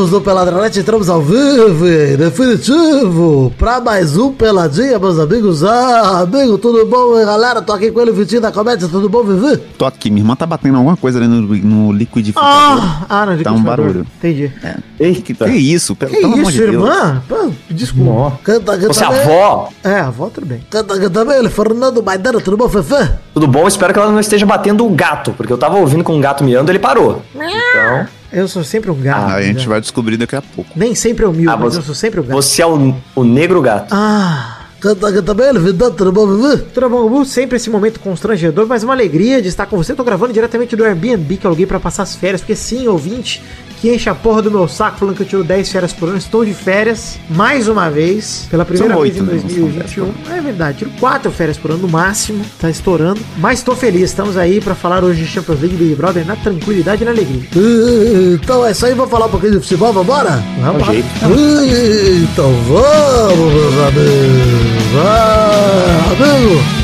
amigos do Peladronete, entramos ao vivo definitivo pra mais um Peladinha, meus amigos. Ah, amigo, tudo bom, galera? Tô aqui com ele, Vitinho da Comédia, tudo bom, Vivi? Tô aqui, minha irmã tá batendo alguma coisa ali no, no liquidificador. Ah, ah no Tá um barulho. Entendi. É. Ei, que, isso? Pelo, Que pelo amor isso, de Deus. irmã? Pô, desculpa. Canta, canta Você é bem. avó? É, a avó tudo bem. Canta, canta bem, ele, Fernando Maidana, tudo bom, Fefe? Tudo bom? Espero que ela não esteja batendo o gato, porque eu tava ouvindo com um gato miando, ele parou. Então, Eu sou sempre um gato. Ah, a gente né? vai descobrir daqui a pouco. Nem sempre eu mil, Ah, mas você- eu sou sempre o gato. você é o, o negro gato. Ah? Sempre esse momento constrangedor, mas uma alegria de estar com você. Tô gravando diretamente do Airbnb que eu aluguei pra passar as férias, porque sim, ouvinte, que enche a porra do meu saco falando que eu tiro 10 férias por ano. Estou de férias, mais uma vez, pela primeira São vez oito, em né? Não são 2021. É verdade, tiro 4 férias por ano no máximo, tá estourando. Mas tô feliz, estamos aí pra falar hoje de Champions League Big Brother na tranquilidade e na alegria. Então é isso aí, vamos falar um pouquinho de futebol, vambora? Vamos lá. Então vamos, meus amigos. Ah, amigo.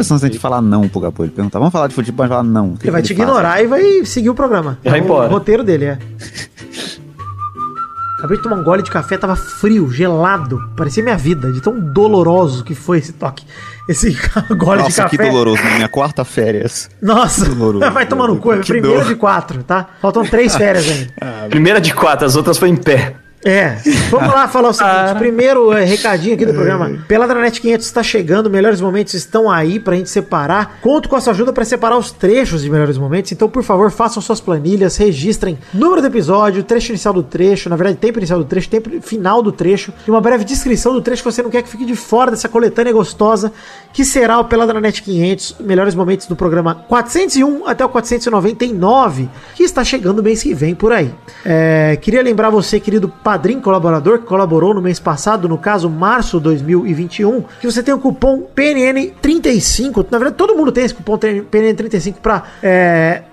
Pensando se a gente falar não pro Gapo, ele perguntar, vamos falar de futebol, mas falar não. O que Ele vai que te faz? ignorar e vai seguir o programa. Vai É o embora. roteiro dele, é. Acabei de tomar um gole de café, tava frio, gelado. Parecia minha vida, de tão doloroso que foi esse toque. Esse gole Nossa, de que café. doloroso, na minha quarta férias. Nossa, Doloroso. vai tomar no cu, é Que primeira dor. de quatro, tá? Faltam três férias ainda. Primeira de quatro, as outras foi em pé. É, vamos lá falar o seguinte. Primeiro é, recadinho aqui do programa. Peladranet 500 está chegando, melhores momentos estão aí pra gente separar. Conto com a sua ajuda pra separar os trechos de melhores momentos. Então, por favor, façam suas planilhas, registrem número do episódio, trecho inicial do trecho, na verdade, tempo inicial do trecho, tempo final do trecho e uma breve descrição do trecho que você não quer que fique de fora dessa coletânea gostosa que será o Peladranet 500, melhores momentos do programa 401 até o 499, que está chegando mês que vem por aí. É, queria lembrar você, querido padrinho colaborador, que colaborou no mês passado, no caso março 2021, que você tem o cupom PNN35. Na verdade, todo mundo tem esse cupom PNN35 para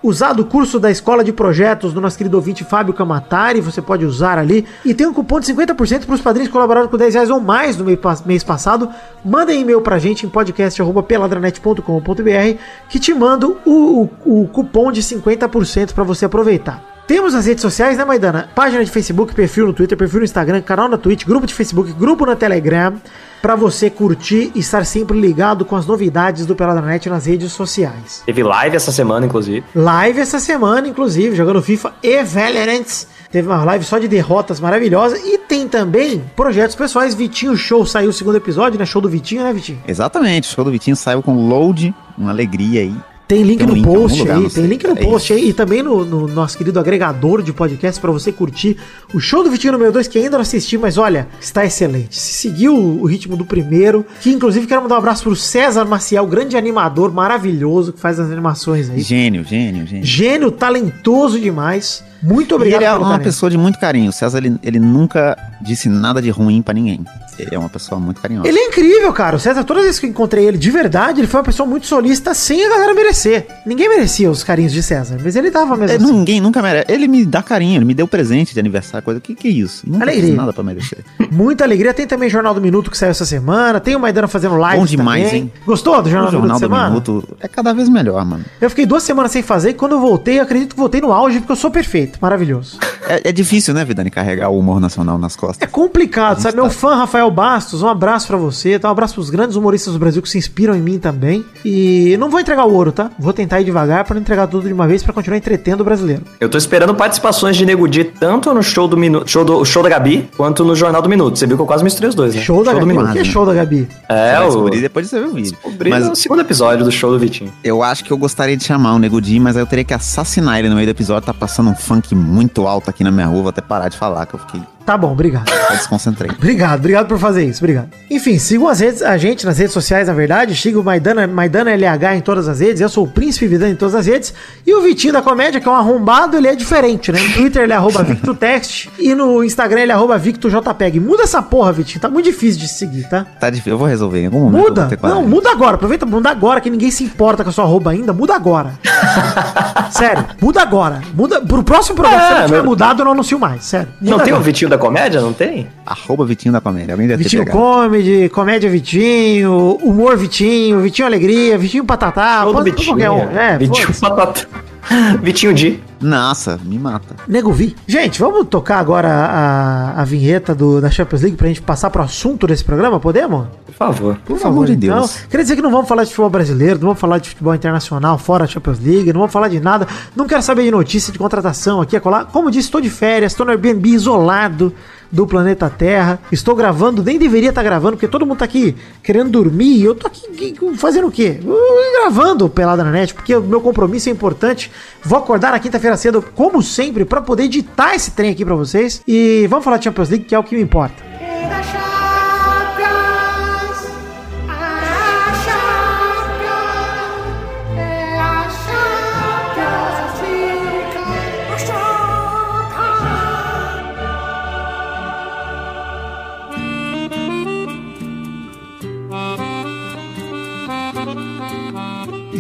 usar do curso da Escola de Projetos do nosso querido ouvinte Fábio Camatari. Você pode usar ali. E tem um cupom de 50% para os padrinhos que colaboraram com 10 reais ou mais no mês, pa- mês passado. Mandem e-mail pra gente em podcast.peladranet.com.br que te mando o, o, o cupom de 50% para você aproveitar. Temos as redes sociais, né, Maidana? Página de Facebook, perfil no Twitter, perfil no Instagram, canal na Twitch, grupo de Facebook, grupo na Telegram, pra você curtir e estar sempre ligado com as novidades do Peladranet nas redes sociais. Teve live essa semana, inclusive. Live essa semana, inclusive, jogando FIFA e Valorant. Teve uma live só de derrotas maravilhosa. E tem também projetos pessoais. Vitinho Show saiu o segundo episódio, né? Show do Vitinho, né, Vitinho? Exatamente, o show do Vitinho saiu com load, uma alegria aí. Tem link Tem um no link post lugar, aí, tem link no É post isso. aí e também no, no nosso querido agregador de podcast pra você curtir o show do Vitinho número 2, que ainda não assisti, mas olha, está excelente. Se seguiu o ritmo do primeiro, que inclusive quero mandar um abraço pro César Maciel, grande animador maravilhoso que faz as animações aí. Gênio, gênio, gênio. Gênio, talentoso demais. Muito E obrigado ele é uma talento. pessoa de muito carinho. O César, ele, ele nunca disse nada de ruim pra ninguém. Ele é uma pessoa muito carinhosa. Ele é incrível, cara. O César, todas as vezes que eu encontrei ele de verdade, ele foi uma pessoa muito solista sem a galera merecer. Ninguém merecia os carinhos de César, mas ele dava mesmo. É, assim. Ninguém nunca merece. Ele me dá carinho, ele me deu presente de aniversário, coisa. Que que é isso? Nunca Alegria. fiz nada pra merecer. Muita alegria. Tem também Jornal do Minuto que saiu essa semana. Tem o Maidana fazendo live. Bom demais, hein? Gostou do Jornal, o Jornal do do Minuto semana? Minuto é cada vez melhor, mano. Eu fiquei duas semanas sem fazer e quando eu voltei, eu acredito que voltei no auge porque eu sou perfeito. Maravilhoso. É, é difícil, né, Vidani, carregar o humor nacional nas É costas. complicado, sabe? tá. Meu fã Rafael Bastos, um abraço pra você, tá? Um abraço pros grandes humoristas do Brasil que se inspiram em mim também. E não vou entregar o ouro, tá? Vou tentar ir devagar pra não entregar tudo de uma vez pra continuar entretendo o brasileiro. Eu tô esperando participações de Nego Di tanto no show do Minuto, show do show da Gabi, quanto no Jornal do Minuto. Você viu que eu quase misturei os dois, né? Show da do Gabi. O Minuto. que é show da Gabi? É, o descobrir depois de você ver o vídeo. descobri Mas no segundo episódio do show do Vitinho. eu acho que eu gostaria de chamar o Nego Di, mas aí eu teria que assassinar ele no meio do episódio. Tá passando um funk muito alto aqui na minha rua. Vou até parar de falar, que eu fiquei. Tá bom, obrigado. Eu desconcentrei. Obrigado, obrigado por fazer isso, obrigado. Enfim, sigam as redes, a gente nas redes sociais, na verdade. Siga o Maidana, Maidana LH em todas as redes. Eu sou o Príncipe Vidani em todas as redes. E o Vitinho da Comédia, que é um arrombado, ele é diferente, né? No Twitter ele é arroba VictoText e no Instagram ele é arroba VictoJPEG. Muda essa porra, Vitinho. Tá muito difícil de seguir, tá? Tá difícil. Eu vou resolver em algum momento. Muda. Não, muda agora. Aproveita pra mudar agora, que ninguém se importa com a sua arroba ainda. Muda agora. Sério, muda agora. Muda. Pro próximo programa, É, se não tiver não- mudado, eu não anuncio mais. Sério. Não Muda tem o agora. Vitinho da comédia? Não tem? Arroba Vitinho da Comédia. Alguém deve Vitinho ter. Comedy, Comédia Vitinho, Humor Vitinho, Vitinho Alegria, Vitinho Patatá, Todo Vitinho. qualquer um. É, Vitinho foda-se. Vitinho Di. Nossa, me mata. Nego Vi. Gente, vamos tocar agora a, a vinheta do, da Champions League pra gente passar pro assunto desse programa, podemos? Por favor. Por favor de Deus. Então, queria dizer que não vamos falar de futebol brasileiro, não vamos falar de futebol internacional fora a Champions League, não vamos falar de nada. Não quero saber de notícia de contratação aqui, acolá. Como disse, estou de férias, estou no Airbnb isolado do planeta Terra. Estou gravando, nem deveria estar gravando, porque todo mundo tá aqui querendo dormir. e Eu tô aqui fazendo o quê? Uh, Gravando Pelada na Net, porque o meu compromisso é importante. Vou acordar na quinta-feira cedo, como sempre, para poder editar esse trem aqui para vocês. E vamos falar de Champions League, que é o que me importa.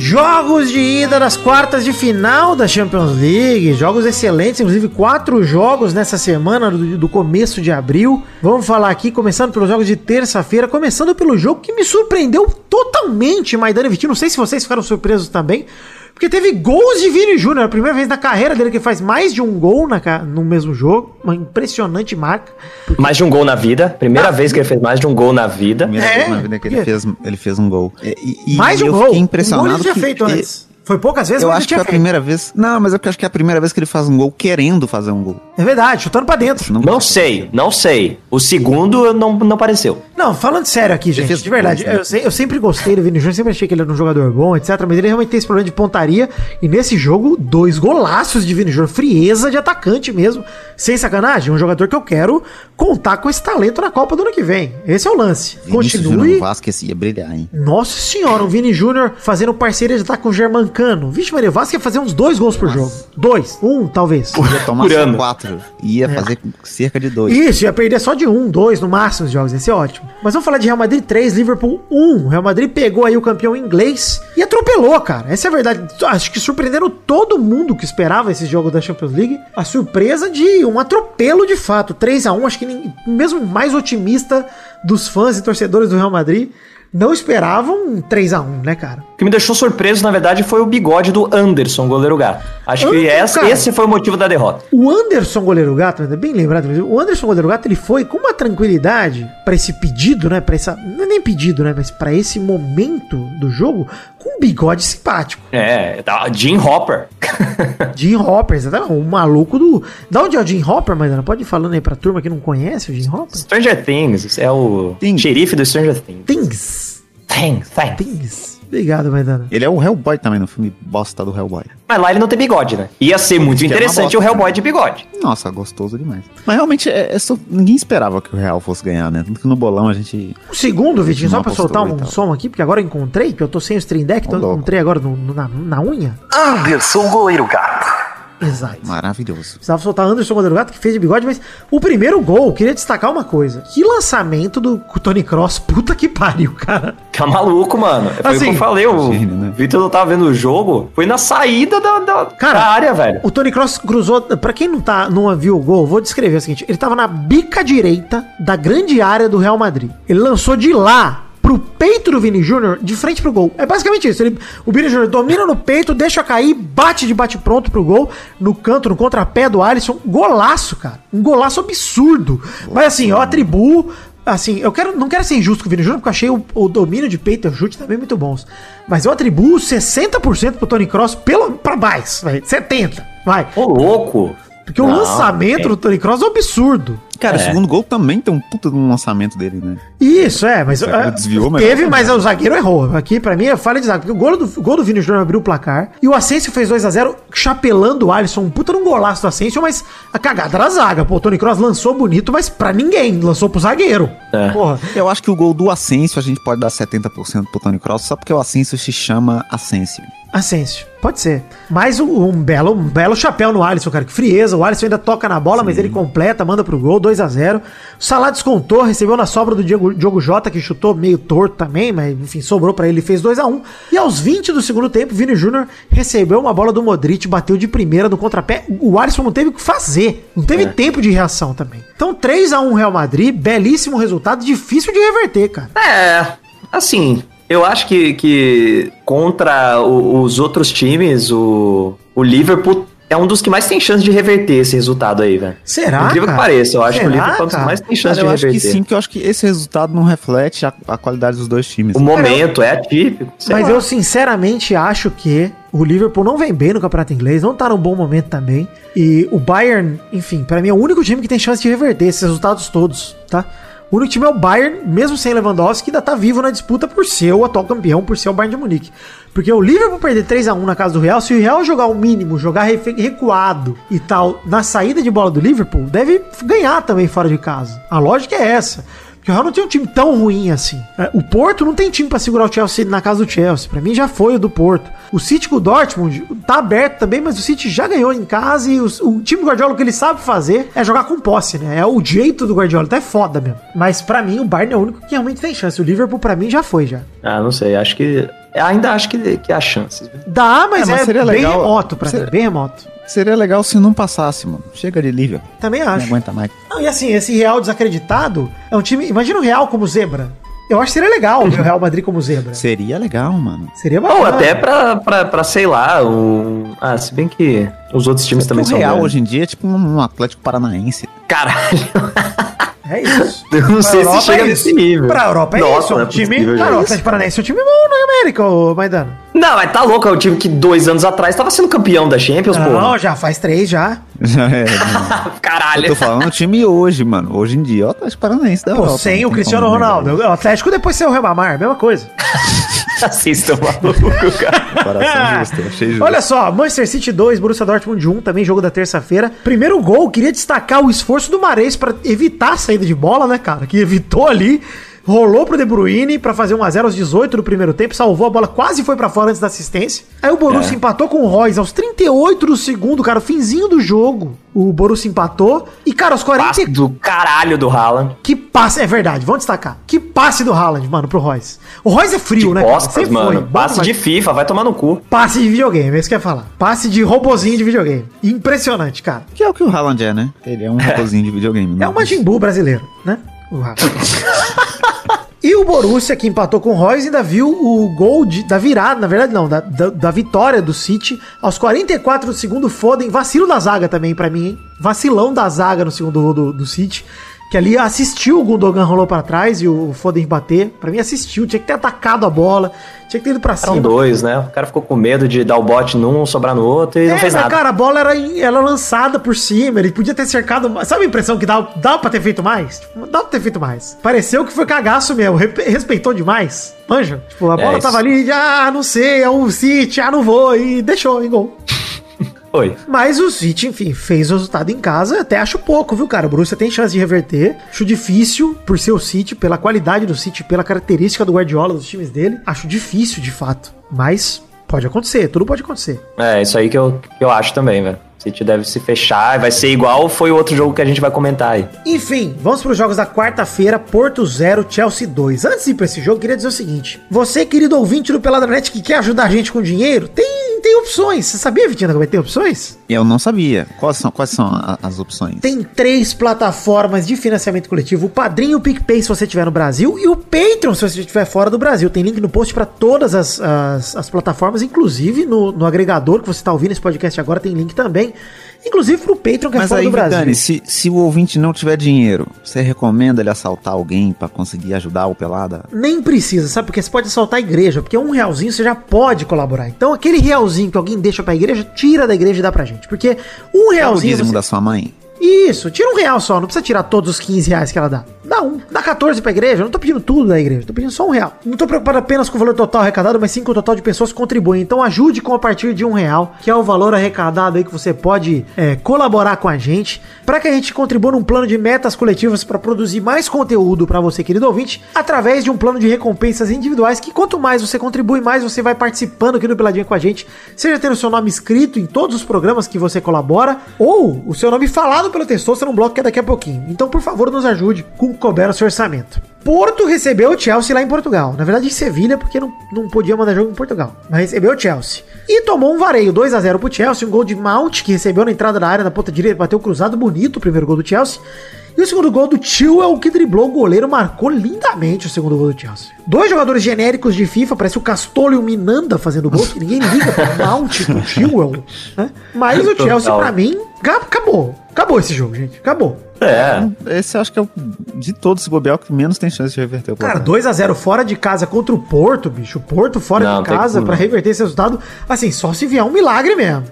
Jogos de ida das quartas de final da Champions League, jogos excelentes, inclusive quatro jogos nessa semana do, do começo de abril. Vamos falar aqui, começando pelos jogos de terça-feira, começando pelo jogo que me surpreendeu totalmente, Maidana e Vitinho. Não sei se vocês ficaram surpresos também, porque teve gols de Vini Júnior, a primeira vez na carreira dele que faz mais de um gol na, no mesmo jogo, uma impressionante marca. Mais de um gol na vida. Primeira vez que ele fez mais de um gol na vida. Primeira É? vez na vida que ele fez, ele fez um gol. E, e- mais de um eu gol. fiquei Um gol impressionado. ele tinha que- feito antes. Foi poucas vezes, Eu mas acho ele que é a feito. primeira vez. Não, mas eu acho que é a primeira vez que ele faz um gol querendo fazer um gol. É verdade, chutando pra dentro. Não tinha sei, não sei. O segundo não, não apareceu. Não, falando sério aqui, gente, de verdade, né? eu, se- eu sempre gostei do Vini Júnior, sempre achei que ele era um jogador bom, etc. Mas ele realmente tem esse problema de pontaria. E nesse jogo, dois golaços de Vini Júnior, frieza de atacante mesmo. Sem sacanagem, um jogador que eu quero contar com esse talento na Copa do ano que vem. Esse é o lance. Vinícius Continue. no Vasco ia brilhar, hein? Nossa senhora, o Vini Júnior fazendo parceria de ataque com o Germancano. Vixe, Maria, o Vasco ia fazer uns dois gols por jogo. Dois. Um, talvez. Ia tomar Por só ano. quatro. Ia fazer cerca de dois. Isso, ia perder só de um, dois no máximo os jogos, ia ser ótimo. Mas vamos falar de Real Madrid 3, Liverpool 1. O Real Madrid pegou aí o campeão inglês e atropelou, cara. Essa é a verdade. Acho que surpreenderam todo mundo que esperava esse jogo da Champions League. A surpresa de um atropelo de fato. 3 a 1 acho que nem- mesmo mais otimista dos fãs e torcedores do Real Madrid não esperavam um 3 a 1 né, cara? O que me deixou surpreso, na verdade, foi o bigode do Anderson, goleiro gato. Acho que Anderson, essa- cara. esse foi o motivo da derrota. O Anderson Goleiro Gato, é bem lembrado, o Anderson Goleiro Gato, ele foi com uma tranquilidade pra esse pedido, né, Pra essa, não é nem pedido, né, mas pra esse momento do jogo, bigode simpático. É, tá, Jim Hopper. Jim Hopper, exatamente, o maluco do... Da onde é o Jim Hopper, Maidana? Pode ir falando aí pra turma que não conhece o Jim Hopper? Stranger Things, é o Things. xerife do Stranger Things. Things. Things, Things. Things. Obrigado, Maidana. Ele é o Hellboy também no filme bosta do Hellboy. Mas lá ele não tem bigode, né? Ia ser muito é interessante o bosta. Hellboy de bigode. Nossa, gostoso demais. Mas realmente, é, é só- ninguém esperava que o Real fosse ganhar, né? Tanto que no bolão a gente. Um segundo, Vitinho, só pra soltar um som aqui, porque agora eu encontrei, que eu tô sem o Stream Deck, então eu encontrei agora no- no- na, na unha. Anderson Goleiro Gato. Exato. Maravilhoso. Precisava soltar Anderson Gato, que fez de bigode, mas o primeiro gol, queria destacar uma coisa. Que lançamento do Tony Cross, puta que pariu, cara. Tá maluco, mano. Foi o Assim, que eu falei, o gênio, né? Vitor não tava vendo o jogo, foi na saída da, da, Cara, da área, velho. O Tony Cross cruzou, pra quem não, tá, não viu o gol, vou descrever o seguinte, ele tava na bica direita da grande área do Real Madrid. Ele lançou de lá pro peito do Vini Júnior, de frente pro gol. É basicamente isso. Ele, o Vini Júnior domina no peito, deixa cair, bate de bate pronto pro gol, no canto, no contrapé do Alisson. Golaço, cara. Um golaço absurdo. Mas assim, eu atribuo Assim, eu quero, não quero ser injusto com o Vini Júnior, porque eu achei o, o domínio de peito e o chute também muito bons. Mas eu atribuo 60% pro Tony Cross pelo, pra mais, vai, 70%. Vai. Ô, louco. Porque o Não, lançamento é. do Tony Cross é um absurdo. Cara, É. o segundo gol também tem um puta de um lançamento dele, né? Isso, é, mas. ah, desviou, mas- teve, mas o zagueiro errou. Aqui, pra mim, é falha de zaga. Porque o gol do, gol do Vini Júnior abriu o placar. E o Asensio fez 2x0, chapelando o Alisson. Um puta num golaço do Asensio, mas a cagada era a zaga. Pô, o Tony Cross lançou bonito, mas pra ninguém. Lançou pro zagueiro. É. Porra. Eu acho que o gol do Asensio a gente pode dar 70% pro Tony Cross, só porque o Asensio se chama Asensio. Asensio. Pode ser. Mas um, um belo, um belo chapéu no Alisson, cara. Que frieza. O Alisson ainda toca na bola, mas ele completa, manda pro gol, 2 a 0 O Salah descontou, recebeu na sobra do Diogo, Diogo Jota, que chutou meio torto também, mas enfim, sobrou pra ele, fez 2 a 1 E aos 20 do segundo tempo, Vini Júnior recebeu uma bola do Modric, bateu de primeira no contrapé. O Alisson não teve o que fazer. Não teve tempo de reação também. Então, 3 a 1 Real Madrid, belíssimo resultado, difícil de reverter, cara. É, assim, eu acho que, que contra o- os outros times, o, o Liverpool é um dos que mais tem chance de reverter esse resultado aí, velho. Será, Incrível que cara? pareça, eu acho que o Será, Liverpool é um dos que cara? mais tem chance Cara, eu de acho que reverter. sim, porque eu acho que esse resultado não reflete a, a qualidade dos dois times. O momento é atípico. Mas lá. eu sinceramente acho que o Liverpool não vem bem no campeonato inglês, não tá num bom momento também. E o Bayern, enfim, pra mim é o único time que tem chance de reverter esses resultados todos, tá? O único time é o Bayern, mesmo sem Lewandowski, que ainda tá vivo na disputa por ser o atual campeão, por ser o Bayern de Munique. Porque o Liverpool perder 3 a 1 na casa do Real, se o Real jogar o mínimo, jogar recuado e tal, na saída de bola do Liverpool, deve ganhar também fora de casa. A lógica é essa. Porque o Real não tem um time tão ruim assim. É, O Porto não tem time pra segurar o Chelsea na casa do Chelsea. Pra mim já foi o do Porto. O City com o Dortmund tá aberto também, mas o City já ganhou em casa e os- o, time do Guardiola o que ele sabe fazer é jogar com posse, né? É o jeito do Guardiola, até foda mesmo. Mas pra mim o Bayern é o único que realmente tem chance. O Liverpool pra mim já foi já. Ah, não sei, acho que. Ainda acho que, que há chances. Dá, mas É, é, mas seria bem legal- remoto pra seria- mim, bem remoto. Seria legal se não passasse, mano. Chega de Liverpool. Também Não acho. aguenta mais. Não, e assim, esse Real desacreditado é um time. Imagina o Real como zebra. Eu acho que seria legal ver o Real Madrid como zebra. Seria legal, mano. Seria bacana. Ou até pra, pra, pra, sei lá, um. Ah, se bem que os outros times também o são. Real grandes. hoje em dia é tipo um Atlético Paranaense. Caralho, É isso. eu não Pra sei Europa se chega é nesse nível. Pra Europa é Nossa, isso. É não um é time. possível, Cara, o já. Atlético Paranaense é um time bom na América, ô Maidano. Não, mas tá louco, é o time que dois anos atrás tava sendo campeão da Champions, pô. Não, já faz três já. Já é. Eu Caralho. tô falando o time hoje, mano. Hoje em dia, é o Atlético Paranaense da Pô, Europa. sem não o tem Cristiano Ronaldo. isso. O Atlético depois sem o Rebamar, mesma coisa. Assista o maluco, cara. Coração justo, achei justo. Olha só, Manchester City 2, Borussia Dortmund 1, também jogo da terça-feira. Primeiro gol, queria destacar o esforço do Mares pra evitar a saída de bola, né, cara? Que evitou ali, rolou pro De Bruyne pra fazer 1x0 aos 18 do primeiro tempo, salvou a bola, quase foi pra fora antes da assistência. Aí o Borussia empatou com o Royce aos 38 do segundo, cara, finzinho do jogo. O Borussia empatou. E, cara, aos 40... Passe do caralho do Haaland. Que passe, é verdade, vamos destacar. Que passe do Haaland, mano, pro Royce. O Royce é frio, De né? cara? costas, Sempre mano. Bom Passe de FIFA, vai tomar no cu. Passe de videogame, é isso que eu ia falar. Passe de robozinho de videogame. Impressionante, cara. Que é o que o Haaland é, né? Ele é um robôzinho de videogame. É né? o Majin Buu brasileiro, né? O Haaland. E o Borussia, que empatou com o Royce, ainda viu o gol de- da virada, na verdade não, da, da, da vitória do City. Aos 44 do segundo, Foden, vacilo da zaga também pra mim, hein? Vacilão da zaga no segundo gol do, do City. Que ali assistiu o Gundogan rolou pra trás e o Foden bater. Pra mim assistiu, tinha que ter atacado a bola, tinha que ter ido pra Eram cima. dois, né? O cara ficou com medo de dar o bote num, sobrar no outro e não É, fez mas, nada. cara, a bola era, era lançada por cima, ele podia ter cercado. mais. Sabe a impressão que dá, dá pra ter feito mais? Tipo, dá pra ter feito mais. Pareceu que foi cagaço mesmo, respeitou demais. Manja? Tipo, a É, bola isso. tava ali, ah, não sei, é o City, ah, não vou, e deixou em gol. Foi. Mas o City, enfim, fez o resultado em casa. Até acho pouco, viu, cara? O Borussia tem chance de reverter. Acho difícil por ser o City, pela qualidade do City, pela característica do Guardiola, dos times dele. Acho difícil, de fato. Mas pode acontecer, tudo pode acontecer. É, isso aí que eu, que eu acho também, velho. O City deve se fechar, vai ser igual foi o outro jogo que a gente vai comentar aí. Enfim, vamos para os jogos da quarta-feira, Porto 0, Chelsea 2. Antes de ir para esse jogo, queria dizer o seguinte: você, querido ouvinte do Peladranet que quer ajudar a gente com dinheiro, tem, tem opções. Você sabia, Vitinho, que vai ter opções? Eu não sabia. Quais são, quais são a- as opções? Tem três plataformas de financiamento coletivo: o Padrinho o PicPay, se você estiver no Brasil, e o Patreon, se você estiver fora do Brasil. Tem link no post para todas as, as, as plataformas, inclusive no, no agregador que você está ouvindo esse podcast agora, tem link também. Inclusive pro Patreon, que é Mas fora aí, do Brasil. Vitani, se, se o ouvinte não tiver dinheiro, você recomenda ele assaltar alguém pra conseguir ajudar o Pelada? Nem precisa, sabe? Porque você pode soltar a igreja, porque um realzinho você já pode colaborar. Então aquele realzinho que alguém deixa pra igreja, tira da igreja e dá pra gente. Porque um É o realzinho. dízimo você- da sua mãe? Isso, tira um real só, não precisa tirar todos os 15 reais que ela dá. Dá um. Dá 14 pra igreja. Eu não tô pedindo tudo da igreja. Tô pedindo só um real. Não tô preocupado apenas com o valor total arrecadado, mas sim com o total de pessoas que contribuem. Então ajude com a partir de um real, que é o valor arrecadado aí que você pode é, colaborar com a gente, para que a gente contribua num plano de metas coletivas para produzir mais conteúdo para você, querido ouvinte, através de um plano de recompensas individuais que quanto mais você contribui, mais você vai participando aqui do Peladinha com a gente, seja tendo o seu nome escrito em todos os programas que você colabora, ou o seu nome falado pelo Testosta num bloco que é daqui a pouquinho. Então, por favor, nos ajude com couber seu orçamento. Porto recebeu o Chelsea lá em Portugal. Na verdade, em Sevilha, porque não, não podia mandar jogo em Portugal. Mas recebeu o Chelsea. E tomou um vareio 2 a 0 pro Chelsea. Um gol de Mount, que recebeu na entrada da área na ponta direita. Bateu cruzado bonito o primeiro gol do Chelsea. E o segundo gol do Chilwell, que driblou o goleiro, marcou lindamente o segundo gol do Chelsea. Dois jogadores genéricos de FIFA, parece o Castolo e o Minanda fazendo gol, que ninguém liga pro Mount, pro Chilwell, né? Mas o Chelsea, pra mim, acabou. Acabou esse jogo, gente. Acabou. É. Esse eu acho que é o de todos os bobeal que menos tem chance de reverter o Cara, placar. 2x0 fora de casa contra o Porto, bicho. O Porto fora Não, de casa pra não. reverter esse resultado. Assim, só se vier um milagre mesmo.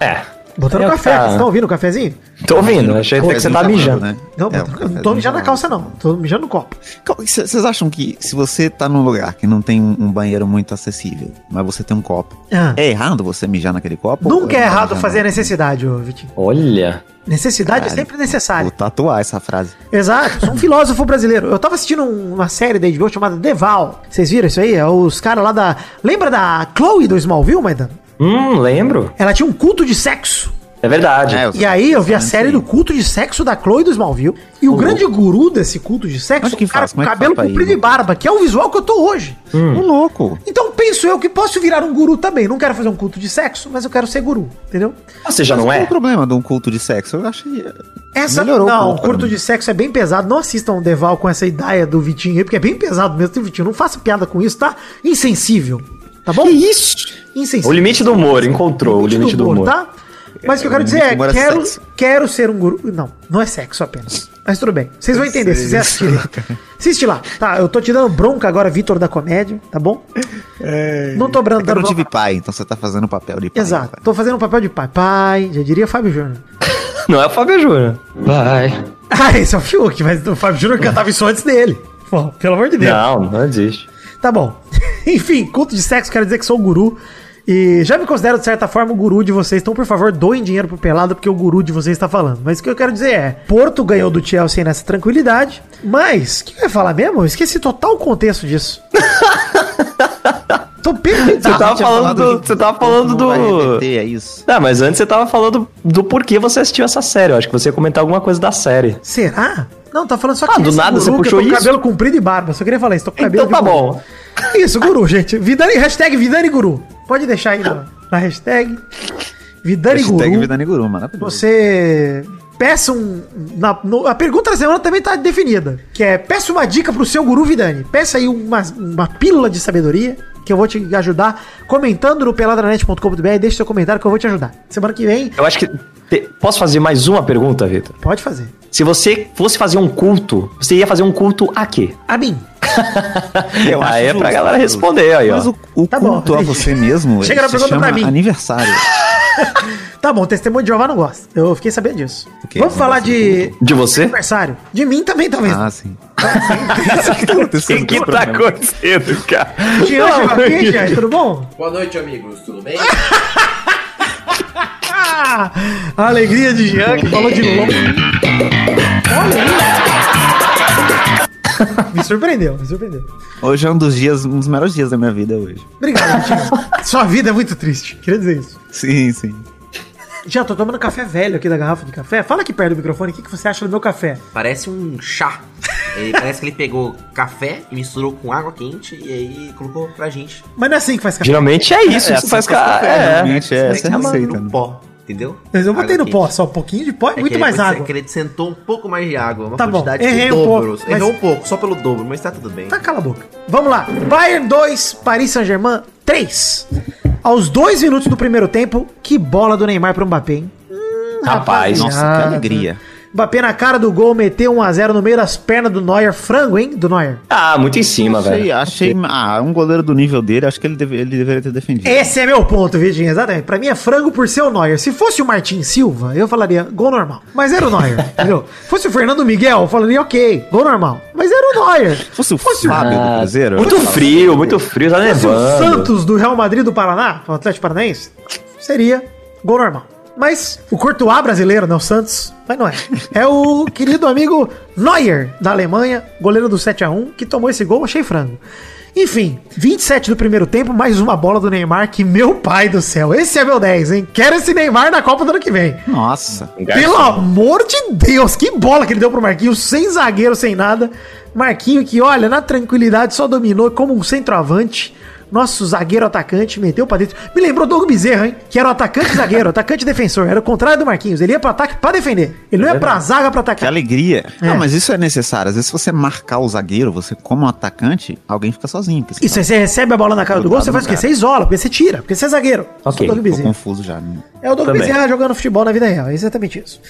É. Botando É que café, tá- vocês estão ouvindo o cafezinho? Tô ouvindo, achei que você tá mijando. né? Não, É, botando- não tô cafezinho mijando na tá- calça, não. Tô mijando no copo. Vocês acham que se você tá num lugar que não tem um banheiro muito acessível, mas você tem um copo, Ah. é errado você mijar naquele copo? Nunca é errado fazer a necessidade, ô Vitinho. Olha. Necessidade é Caralho. sempre necessária. Vou tatuar essa frase. Exato, sou um filósofo brasileiro. Eu tava assistindo um- uma série da HBO chamada Deval. Vocês viram isso aí? É os caras lá da. Lembra da Chloe do Smallville, Maidana? Hum, lembro. Ela tinha um culto de sexo. É verdade. É, E aí eu vi a série do culto de sexo da Chloe do Smallville. E o grande guru desse culto de sexo que é um cara faz? com é que cabelo comprido e né? barba, que é o visual que eu tô hoje. Ô, louco. Então penso eu que posso virar um guru também. Não quero fazer um culto de sexo, mas eu quero ser guru, entendeu? Você já não Qual é? o problema de um culto de sexo? Eu achei. Essa Melhorou um não, o pouco, curto né? de sexo é bem pesado. Não assistam o Deval com essa ideia do Vitinho aí, porque é bem pesado mesmo, tem Vitinho. Não faça piada com isso, tá? Insensível. Tá bom? isso? Insensível. O limite do humor, encontrou o limite do humor. tá? Mas o que eu quero o dizer é, é quero, sexo. quero ser um guru. Não, não é sexo apenas. Mas tudo bem. Vocês vão entender se vocês assistirem. Assiste lá. Tá, eu tô te dando bronca agora, Vitor da comédia, tá bom? Não tô É dando que eu não bronca. tive pai, então você tá fazendo o papel de pai. Exato. cara. Tô fazendo um papel de pai. Pai, já diria Fábio Júnior. Não é o Fábio Júnior. Vai. Ah, esse é o Fiuk, mas o Fábio Júnior cantava isso antes dele. Pô, pelo amor de Deus. Não, não existe. Tá bom. Enfim, culto de sexo, quero dizer que sou o guru. E já me considero, de certa forma, o guru de vocês. Então, por favor, doem dinheiro pro Pelado, porque o guru de vocês está falando. Mas o que eu quero dizer é: Porto ganhou do Chelsea nessa tranquilidade. Mas, o que eu ia falar mesmo? Eu esqueci total o contexto disso. Tô perdido. Você tava falando do- você tava falando do- reverter, É isso. Não, mas antes você tava falando do porquê você assistiu essa série. Eu acho que você ia comentar alguma coisa da série. Será? Não, tá falando só Ah, que do esse nada você que puxou eu tô com isso? cabelo comprido e barba. Só queria falar isso, tô com cabelo Então tá de guru. Isso, guru, gente. Vidani, hashtag Vidani Guru. Pode deixar aí na, na hashtag Vidani Hashtag Guru. Vida Neguru, maravilhoso. Você peça um. na- no- a pergunta da semana também tá definida. Que é: peça uma dica pro seu guru Vidani. Peça aí uma, uma pílula de sabedoria. Que eu vou te ajudar comentando no peladranet.com.br. Deixe seu comentário que eu vou te ajudar. Semana que vem, Eu acho que. te- Posso fazer mais uma pergunta, Vitor? pode fazer. Se você fosse fazer um culto, você ia fazer um culto a quê? A mim. Eu acho Aí é pra galera responder aí, ó. Mas o, o Tá bom. culto a você mesmo Chega na pergunta pra mim. aniversário. Tá bom, testemunho de Jeová não gosta. Eu fiquei sabendo disso. O quê? Vamos falar de. De você? Aniversário. De mim também, talvez. Ah, sim. O que tá acontecendo, cara? Aqui, Jean, tudo bom? Boa noite, amigos. Tudo bem? A alegria de Jean que falou de novo. Olha aí. Me surpreendeu, me surpreendeu. Hoje é um dos dias, um dos melhores dias da minha vida hoje. Obrigado, Vitinho. Sua vida é muito triste. Queria dizer isso. Sim, sim. Já tô tomando café velho aqui da garrafa de café. Fala aqui perto do microfone, o que, que você acha do meu café? Parece um chá. Ele, parece que ele pegou café e misturou com água quente e aí colocou pra gente. Mas não é assim que faz café. Geralmente é isso que assim faz que faz cara. café, É. realmente, é essa é a Água receita. no né? pó, entendeu? Mas eu botei Água no pó, quente. só um pouquinho de pó e É muito mais água. Você acrescentou um pouco mais de água, uma Tá bom, quantidade errei do um dobro. pouco, mas- Errou um pouco, só pelo dobro, mas tá tudo bem. Tá, cala a boca. Vamos lá. Bayern 2, Paris Saint-Germain 3. Aos dois minutos do primeiro tempo, que bola do Neymar pro Mbappé, hein? Hum, Rapaz, Nossa, que alegria. Mbappé na cara do gol, meteu 1x0 no meio das pernas do Neuer. Frango, hein, do Neuer? Ah, muito em cima, Achei, velho. achei. Ah, um goleiro do nível dele, acho que ele, deve- ele deveria ter defendido. Esse é meu ponto, Vidinho, exatamente. Pra mim é frango por ser o Neuer. Se fosse o Martin Silva, eu falaria gol normal. Mas era o Neuer, entendeu? Fosse o Fernando Miguel, eu falaria ok, gol normal. Mas era o Neuer. Se fosse o Fábio do Cruzeiro. Muito frio, muito frio, tá fosse o nevando. Santos do Real Madrid do Paraná, o Atlético Paranaense, seria gol normal. Mas o Courtois brasileiro, né? O Santos, mas não é. É o querido amigo Neuer, da Alemanha, goleiro do 7x1, que tomou esse gol, achei frango. Enfim, 27 do primeiro tempo, mais uma bola do Neymar, que meu pai do céu. Esse é meu 10, hein? Quero esse Neymar na Copa do ano que vem. Nossa. Pelo amor de Deus, que bola que ele deu pro Marquinhos, sem zagueiro, sem nada. Marquinho que, olha, na tranquilidade só dominou como um centroavante. Nosso zagueiro atacante meteu pra dentro. Me lembrou Doug Bezerra, hein? Que era o atacante zagueiro, atacante defensor. Era o contrário do Marquinhos. Ele ia pro ataque pra defender. Ele não ia pra zaga pra Que atacar. alegria. É. Não, mas isso é necessário. Às vezes, se você marcar o zagueiro, você, como atacante, alguém fica sozinho. porque Isso, aí você recebe a bola na cara do gol, você faz o quê? Você isola, porque você tira, porque você é zagueiro. Ok, Doug Tô Bezerra. confuso já. né? É o Doug Também. Bezerra jogando futebol na vida real, é exatamente isso.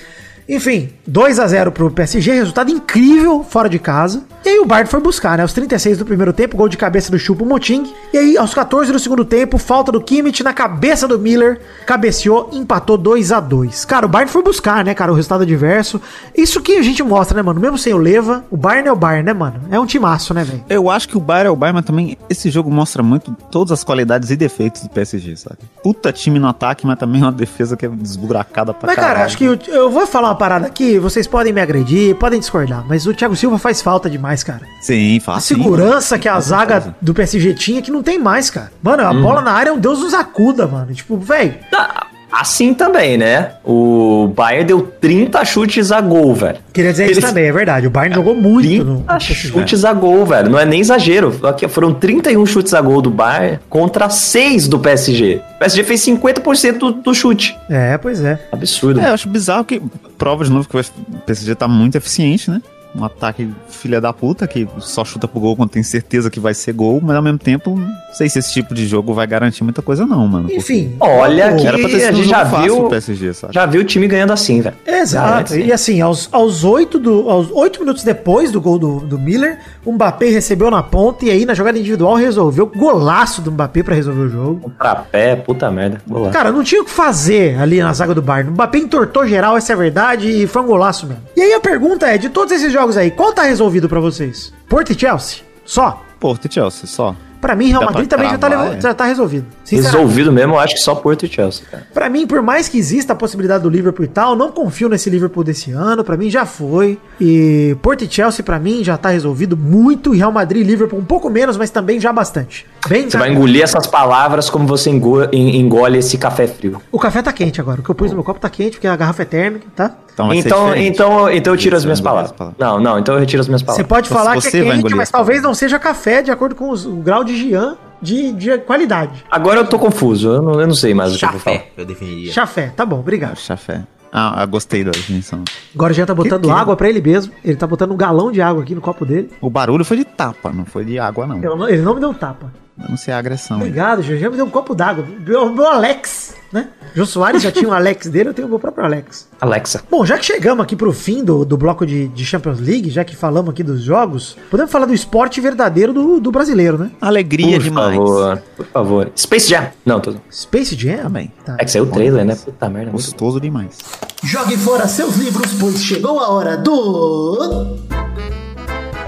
Enfim, 2 a 0 pro PSG, resultado incrível fora de casa. E aí o Bard foi buscar, né? Aos 36 do primeiro tempo, gol de cabeça do Chupo Moting. E aí, aos 14 do segundo tempo, falta do Kimmich na cabeça do Miller, cabeceou, empatou 2 a 2 Cara, o Bayern foi buscar, né, cara, o resultado adverso. Isso que a gente mostra, né, mano? Mesmo sem o Leva, o Bayern é o Bayern, né, mano? É um timaço, né, velho? Eu acho que o Bayern é o Bayern, mas também esse jogo mostra muito todas as qualidades e defeitos do PSG, sabe? Puta time no ataque, mas também uma defesa que é desburacada pra Mas, cara, caralho. acho que eu, eu vou falar parada aqui, vocês podem me agredir, podem discordar, mas o Thiago Silva faz falta demais, cara. Sim, A fácil. segurança que a zaga certeza. do PSG tinha que não tem mais, cara. Mano, a bola na área é um Deus nos acuda, mano. Tipo, velho. Ah, Assim também, né? O Bayern deu 30 chutes a gol, velho. Queria dizer isso Eles- também, é verdade. O Bayern jogou muito no. 30 chutes a gol, velho. Não é nem exagero. Aqui foram 31 chutes a gol do Bayern contra 6 do PSG. O PSG fez 50% do, do chute. É, pois é. Absurdo. É, eu acho bizarro que prova de novo que o PSG tá muito eficiente, né? Um ataque filha da puta que só chuta pro gol quando tem certeza que vai ser gol, mas ao mesmo tempo, não sei se esse tipo de jogo vai garantir muita coisa, não, mano. Enfim. Olha que- Era pra ter a sido um gente já viu- o PSG, sabe? Já viu o time ganhando assim, velho. Exato. É, e assim, aos, aos, 8 do, aos 8 minutos depois do gol do, do Miller, o Mbappé recebeu na ponta e aí na jogada individual resolveu. Golaço do Mbappé pra resolver o jogo. Pra pé, puta merda. Lá. Cara, não tinha o que fazer ali na zaga do Bayern. O Mbappé entortou geral, essa é a verdade, e foi um golaço mesmo. E aí a pergunta é, de todos esses jogos aí, qual tá resolvido pra vocês? Porto e Chelsea? Só? Porto e Chelsea, só. Pra mim, Real Dá Madrid também já tá, é. já tá resolvido. Resolvido mesmo, eu acho que só Porto e Chelsea, cara. Pra mim, por mais que exista a possibilidade do Liverpool e tal, não confio nesse Liverpool desse ano. Pra mim já foi. E Porto e Chelsea, pra mim, já tá resolvido muito. E Real Madrid e Liverpool um pouco menos, mas também já bastante. Bem Você vai engolir essas palavras como você engo- en- engole esse café frio. O café tá quente agora. O que eu pus no meu copo tá quente, porque a garrafa é térmica, tá? Então, diferente. então, então eu tiro as Você minhas palavras. as palavras. Não, não, então eu retiro as minhas Você palavras. pode falar que você é vai quente, mas talvez não seja café de acordo com os- o grau de Gian de, de qualidade. Agora eu tô confuso, eu não, eu não sei mais o que eu vou falar. Chafé, eu definiria. Chafé, tá bom, obrigado. Chafé. Ah, gostei da definição. Agora já tá botando que- água pra ele mesmo. Ele tá botando um galão de água aqui no copo dele. O barulho foi de tapa, não foi de água, não- ele não me deu um tapa. Sei a agressão. Obrigado, Jô. Já me deu um copo d'água. Meu, meu Alex, né? Jô Soares já tinha um Alex dele, eu tenho o meu próprio Alex. Alexa. Bom, já que chegamos aqui pro fim do, do bloco de, de Champions League, já que falamos aqui dos jogos, podemos falar do esporte verdadeiro do, do brasileiro, né? Alegria Por demais. favor, por favor. Space Jam. Não, tô... Space Jam? Também. Tá. é que saiu o trailer, né? Puta merda. muito Gostoso demais. Jogue fora seus livros, pois chegou a hora do.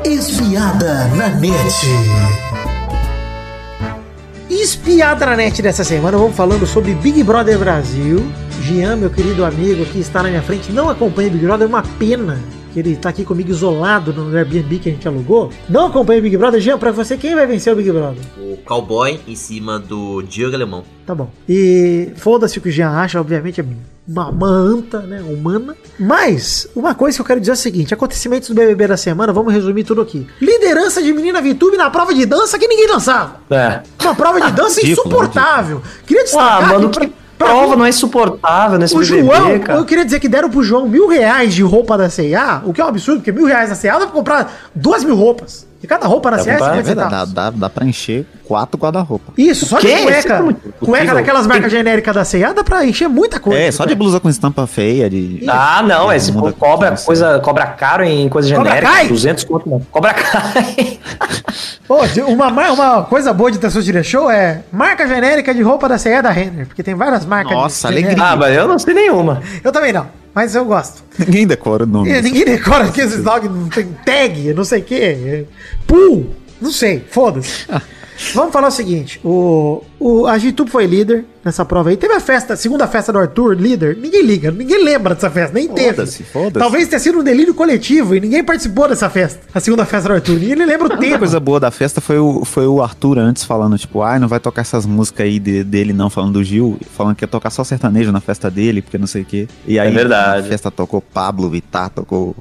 Espiada na net. Espiada na net dessa semana, vamos falando sobre Big Brother Brasil. Jean, meu querido amigo que está na minha frente, não acompanha Big Brother, é uma pena que ele está aqui comigo isolado no Airbnb que a gente alugou. Não acompanha Big Brother, Jean, pra você, quem vai vencer o Big Brother? O cowboy em cima do Diego Alemão. Tá bom. E foda-se o que o Jean acha, obviamente é uma, uma anta, né? Humana. Mas, uma coisa que eu quero dizer é o seguinte: acontecimentos do BBB da semana, vamos resumir tudo aqui. Liderança de menina VTube na prova de dança que ninguém dançava. É. Uma prova de dança Ridículo, insuportável. Queria destacar Ah, mano, que prova não é insuportável nesse o BBB, João, cara. eu queria dizer que deram pro João mil reais de roupa da C&A, o que é um absurdo, porque mil reais da C&A dá pra comprar duas mil roupas. E cada roupa na como é É que você verdade, tá? dá, dá, dá pra encher quatro guarda-roupa. Isso, só de cueca. é cueca daquelas marcas Tem- genéricas da C&A dá pra encher muita coisa. É, só de blusa com estampa feia, de... Ah, não, é, se Muda for cobra, coisa, cobra caro em coisa Cobra genérica, Kai? 200 conto não. Cobra cai. Pô, uma, uma coisa boa de Tessut Dire Show é marca genérica de roupa da C&A da Renner, porque tem várias marcas Nossa, de alegria. ah, mas eu não sei nenhuma. Eu também não, mas eu gosto. Ninguém decora o nome. E ninguém decora que esses dogs não tem tag, não sei o quê. Pool, não sei, foda-se. Vamos falar o seguinte: o, o, a foi líder nessa prova aí. Teve a festa, a segunda festa do Arthur, líder. Ninguém liga, ninguém lembra dessa festa, nem teve. Foda-se, foda-se. Talvez tenha sido um delírio coletivo e ninguém participou dessa festa. A segunda festa do Arthur. Ninguém lembra o A única tempo. coisa boa da festa foi o, foi o Arthur antes falando, tipo, ai, não vai tocar essas músicas aí de- dele não, falando do Gil, falando que ia tocar só sertanejo na festa dele, porque não sei o quê. E aí, É verdade. A festa tocou Pablo, Vittar, tocou.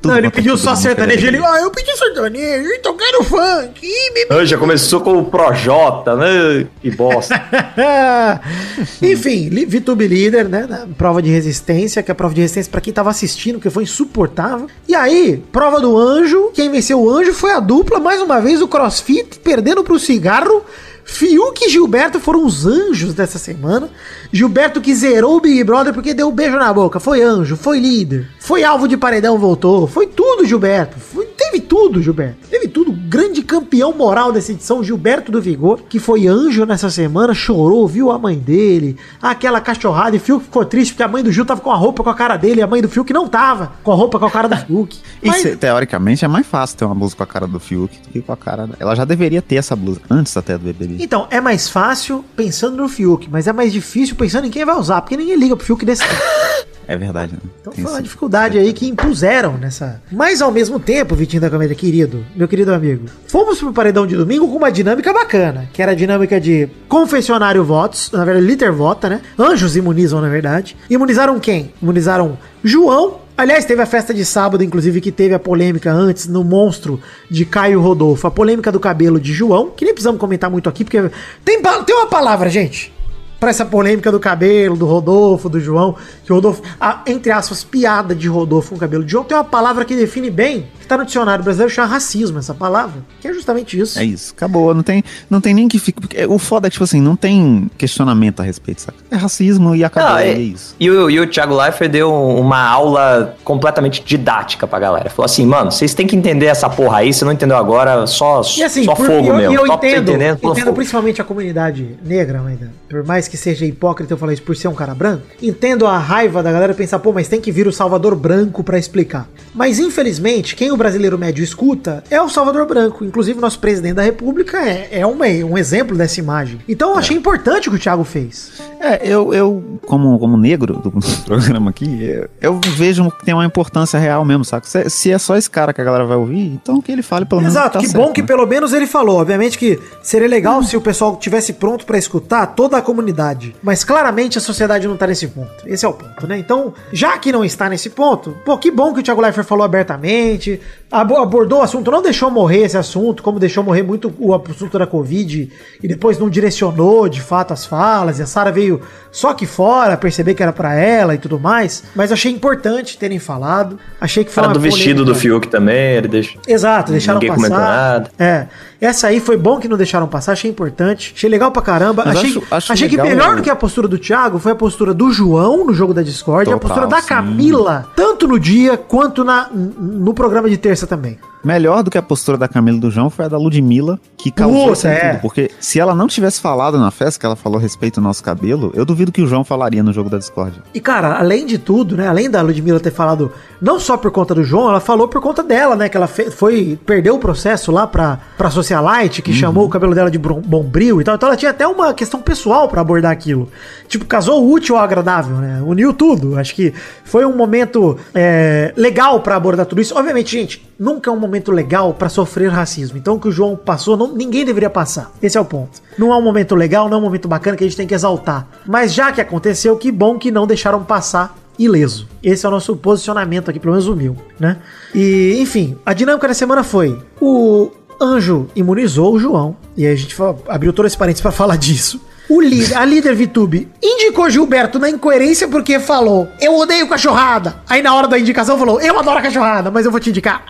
Tudo Não, ele é pediu só sertanejo. Ele, ah, eu pedi sertanejo, então quero funk. Ih, Ah, Já começou com o Projota, né? Que bosta. Enfim, VTube líder, né? Na prova de resistência, que é a prova de resistência pra quem tava assistindo, porque foi insuportável. E aí, prova do anjo. Quem venceu o anjo foi a dupla, mais uma vez, o CrossFit, perdendo pro cigarro. Fiuk e Gilberto foram os anjos dessa semana. Gilberto que zerou o Big Brother porque deu um beijo na boca. Foi anjo, foi líder. Foi alvo de paredão, voltou. Foi tudo, Gilberto. Foi- teve tudo, Gilberto. Teve tudo. Grande campeão moral dessa edição, Gilberto do Vigor, que foi anjo nessa semana, chorou, viu a mãe dele, aquela cachorrada. E Fiuk ficou triste porque a mãe do Gil tava com a roupa com a cara dele e a mãe do Fiuk não tava com a roupa com a cara do Fiuk. Mas- teoricamente é mais fácil ter uma blusa com a cara do Fiuk do que com a cara. Ela já deveria ter essa blusa, antes até do BBB. Então, é mais fácil pensando no Fiuk, mas é mais difícil pensando em quem vai usar, porque ninguém liga pro Fiuk desse. É verdade, né? Então Tem foi uma dificuldade aí que impuseram nessa. Mas ao mesmo tempo, Vitinho da Comédia, querido, meu querido amigo, fomos pro paredão de domingo com uma dinâmica bacana, que era a dinâmica de confessionário votos, na verdade, liter vota, né? Anjos imunizam, na verdade. Imunizaram quem? Imunizaram João. Aliás, teve a festa de sábado, inclusive, que teve a polêmica antes no monstro de Caio Rodolfo. A polêmica do cabelo de João, que nem precisamos comentar muito aqui, porque tem, tem uma palavra, gente pra essa polêmica do cabelo, do Rodolfo, do João, que o Rodolfo, a, entre aspas, piada de Rodolfo com o cabelo de João, tem uma palavra que define bem, que tá no dicionário brasileiro, chama racismo, essa palavra, que é justamente isso. É isso, acabou. Não tem, não tem nem que ficar. porque O foda é tipo assim, não tem questionamento a respeito, sabe? É racismo e acabou. Não, e é- é isso. E o, e o Thiago Leifert deu uma aula completamente didática pra galera. Falou assim, mano, vocês têm que entender essa porra aí, você não entendeu agora, só, E assim, só por- fogo eu, mesmo. eu Só pra você entendo, entendo fogo. principalmente a comunidade negra, ainda. Por mais que seja hipócrita eu falar isso por ser um cara branco, entendo a raiva da galera pensar, pô, mas tem que vir o Salvador Branco pra explicar. Mas infelizmente, quem o brasileiro médio escuta é o Salvador Branco. Inclusive, nosso presidente da República é, é uma- um exemplo dessa imagem. Então eu achei importante o que o Thiago fez. É, eu, eu como, como negro do programa aqui, eu, eu vejo que tem uma importância real mesmo, saca? Se, se é só esse cara que a galera vai ouvir, então que ele fale pelo menos. Exato, tá que certo, bom que né? pelo menos ele falou. Obviamente que seria legal se o pessoal tivesse pronto pra escutar toda a comunidade. Mas claramente a sociedade não tá nesse ponto. Esse é o ponto, né? Então, já que não está nesse ponto, pô, que bom que o Thiago Leifert falou abertamente, abo- abordou o assunto, não deixou morrer esse assunto, como deixou morrer muito o assunto da Covid e depois não direcionou de fato as falas. E a Sara veio só que fora perceber que era pra ela e tudo mais. Mas achei importante terem falado. Achei que foi Fala do vestido do polêmica- Fiuk também, ele deixa. Exato, deixaram Ninguém comentou passar. nada. É. Essa aí foi bom que não deixaram passar, achei importante. Achei legal pra caramba. Mas achei acho- acho achei legal que melhor do que a postura do Thiago foi a postura do João no jogo da Discord, e a Total, postura da sim. Camila, tanto no dia quanto na, no programa de terça também. Melhor do que a postura da Camila e do João foi a da Ludmilla, que causou é. tudo. Porque se ela não tivesse falado na festa, que ela falou a respeito do nosso cabelo, eu duvido que o João falaria no jogo da Discord. E cara, além de tudo, né? Além da Ludmilla ter falado não só por conta do João, ela falou por conta dela, né? Que ela foi perdeu o processo lá pra, pra Socialite, que chamou o cabelo dela de bombril e tal. Então ela tinha até uma questão pessoal pra abordar aquilo. Tipo, casou o útil ao agradável, né? Uniu tudo. Acho que foi um momento é, legal pra abordar tudo isso. Obviamente, gente, nunca é um momento legal pra sofrer racismo. Então o que o João passou, não- ninguém deveria passar. Esse é o ponto. Não é um momento legal, não é um momento bacana que a gente tem que exaltar. Mas já que aconteceu, que bom que não deixaram passar ileso. Esse é o nosso posicionamento aqui, pelo menos o meu, né? E, enfim, a dinâmica da semana foi: o Anjo imunizou o João, e aí a gente abriu todo esse parênteses pra falar disso. O líder, a líder VTube indicou Gilberto na incoerência porque falou: Eu odeio cachorrada. Aí na hora da indicação falou: Eu adoro cachorrada, mas eu vou te indicar.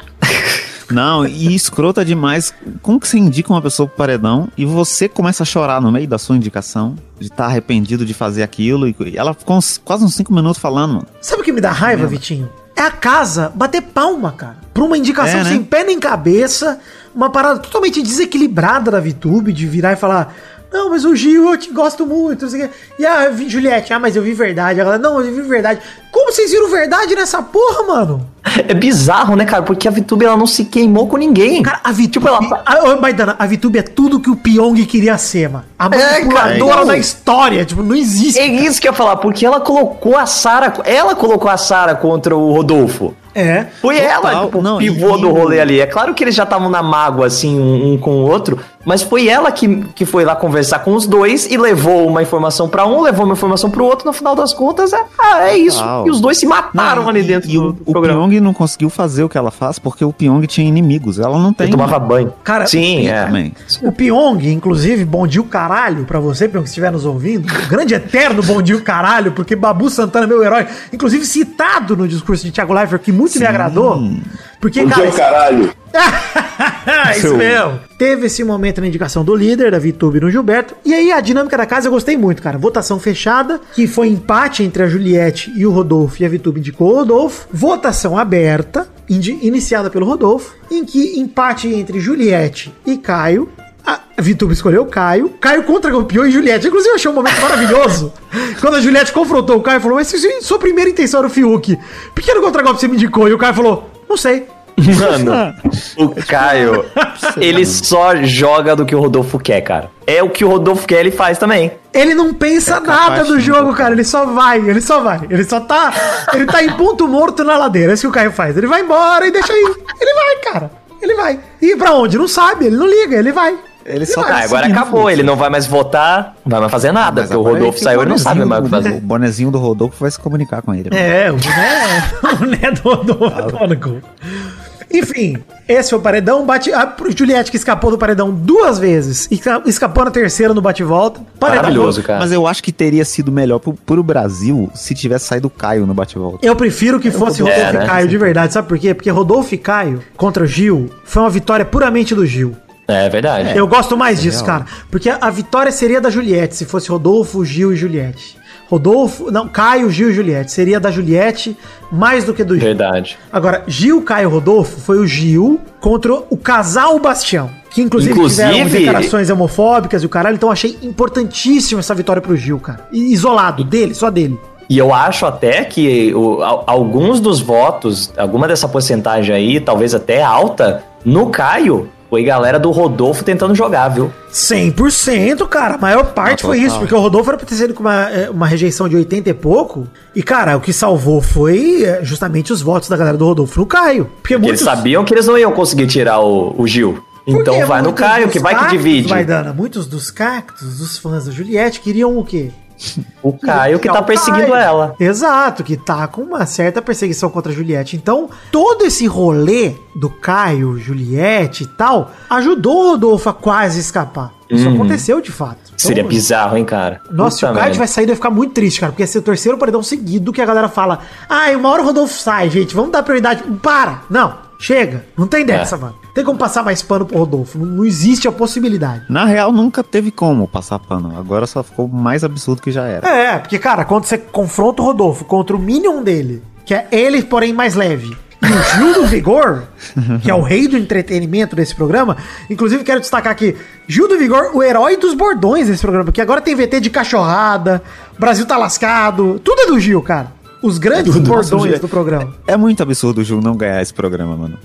Não, e escrota demais. Como que você indica uma pessoa pro paredão e você começa a chorar no meio da sua indicação? De estar arrependido de fazer aquilo. E ela ficou uns- quase uns 5 minutos falando, mano. Sabe o que me dá raiva, Vitinho? É a casa bater palma, cara. Pra uma indicação É, né? sem pé nem cabeça, uma parada totalmente desequilibrada da VTube, de virar e falar. Não, mas o Gil eu te gosto muito. não sei o quê." E a Juliette, ah, mas eu vi verdade. Ela, não, eu vi verdade. Como vocês viram verdade nessa porra, mano? É bizarro, né, cara? Porque a VTube ela não se queimou com ninguém. Cara, a VTube. Tipo, ela- a, ô, Maidana, a VTube é tudo que o Pyong queria ser, mano. A É, cara, manipuladora então- da história. Tipo, não existe. É isso que eu ia falar, porque ela colocou a Sara. Ela colocou a Sara contra o Rodolfo. É. Foi Total, ela, tipo, não, pivô e- do rolê ali. É claro que eles já estavam na mágoa, assim, um, um com o outro, mas foi ela que, que foi lá conversar com os dois e levou uma informação pra um, levou uma informação pro outro, no final das contas, é, ah, é isso. Total. E os dois se mataram Não, ali e- dentro e do, o, do o programa. Pyong não conseguiu fazer o que ela faz porque o Pyong tinha inimigos. Ela não tem. Ele tomava banho. Cara, Sim, é. também. O Pyong, inclusive, bom dia o caralho pra você, Pyong, que estiver nos ouvindo. O grande eterno bom dia o caralho, porque Babu Santana é meu herói. Inclusive citado no discurso de Thiago Leifert, que muito me agradou. Porque, Bom cara, dia, caralho. isso mesmo. Teve esse momento na indicação do líder, da Vitube no Gilberto. E aí a dinâmica da casa eu gostei muito, cara. Votação fechada, que foi empate entre a Juliette e o Rodolfo, e a Vitube indicou o Rodolfo. Votação aberta, iniciada pelo Rodolfo, em que empate entre Juliette e Caio. A Vitube escolheu o Caio. Caio contra campeão e Juliette. Inclusive, eu achei um momento maravilhoso. quando a Juliette confrontou o Caio, falou: Mas sua primeira intenção era o Fiuk, por que no contra-golpe você me indicou? E o Caio falou: Não sei. Mano, o Caio, ele só joga do que o Rodolfo quer, cara. É o que o Rodolfo quer, ele faz também. Ele não pensa É nada do jogo, cara. Ele só vai, ele só vai. Ele só tá. Ele tá em ponto morto na ladeira. É isso que o Caio faz. Ele vai embora e deixa aí. Ele vai, cara. Ele vai. E pra onde? Não sabe, ele não liga, ele vai. Ele só Ah, tá agora seguindo acabou, fluxo. ele não vai mais votar, não vai mais fazer nada, Mas porque o agora Rodolfo saiu, ele não sabe mais o que fazer. O bonezinho do Rodolfo vai se comunicar com ele. É, o né, o né do, do, do Mônaco. Enfim, esse foi o paredão. Bate, a Juliette que escapou do paredão duas vezes. e Escapou na terceira no bate-volta. Maravilhoso, cara. Mas eu acho que teria sido melhor pro, pro Brasil se tivesse saído o Caio no bate-volta. Eu prefiro que fosse É, Rodolfo né? e Caio de verdade. Sabe por quê? Porque Rodolfo e Caio contra o Gil foi uma vitória puramente do Gil. É verdade. Eu gosto mais disso, cara. Porque a vitória seria da Juliette, se fosse Rodolfo, Gil e Juliette. Rodolfo, não, Caio, Gil e Juliette. Seria da Juliette mais do que do Gil. Verdade. Agora, Gil, Caio e Rodolfo foi o Gil contra o casal Bastião. Que inclusive, Inclusive- tiveram declarações homofóbicas e o caralho. Então achei importantíssimo essa vitória pro Gil, cara. Isolado, dele, só dele. E eu acho até que o- al- alguns dos votos, alguma dessa porcentagem aí, talvez até alta, no Caio, foi galera do Rodolfo tentando jogar, viu? 100%, cara. A maior parte Ah, foi isso, porque o Rodolfo era pra ter sido com uma, é, uma rejeição de 80 e pouco. E, cara, o que salvou foi é, justamente os votos da galera do Rodolfo no Caio. Porque Porque eles sabiam que eles não iam conseguir tirar o, o Gil. porque Então vai no muitos Caio, que vai que divide. Vai, Dana, muitos dos cactos, dos fãs da Juliette, queriam o quê? O Caio que É tá perseguindo Caio. ela. Exato, que tá com uma certa perseguição contra a Juliette. Então, todo esse rolê do Caio, Juliette e tal, ajudou o Rodolfo a quase escapar. Isso aconteceu de fato. Uhum. Seria Então, bizarro, hein, cara? Nossa, se o Caio tivesse saído, ia ficar muito triste, cara. Porque ia ser o terceiro paredão seguido que a galera fala: ai, uma hora o Rodolfo sai, gente, vamos dar prioridade. Para! Não, chega. Não tem dessa, É. mano. Tem como passar mais pano pro Rodolfo. Não, não existe a possibilidade. Na real, nunca teve como passar pano. Agora só ficou mais absurdo que já era. É, porque, cara, quando você confronta o Rodolfo contra o Minion dele, que é ele, porém, mais leve. E o Gil do Vigor, que é o rei do entretenimento desse programa. Inclusive, quero destacar aqui: Gil do Vigor, o herói dos bordões desse programa. Porque agora tem VT de cachorrada, Brasil tá lascado. Tudo é do Gil, cara. Os grandes bordões do programa. É muito absurdo o Gil não ganhar esse programa, mano.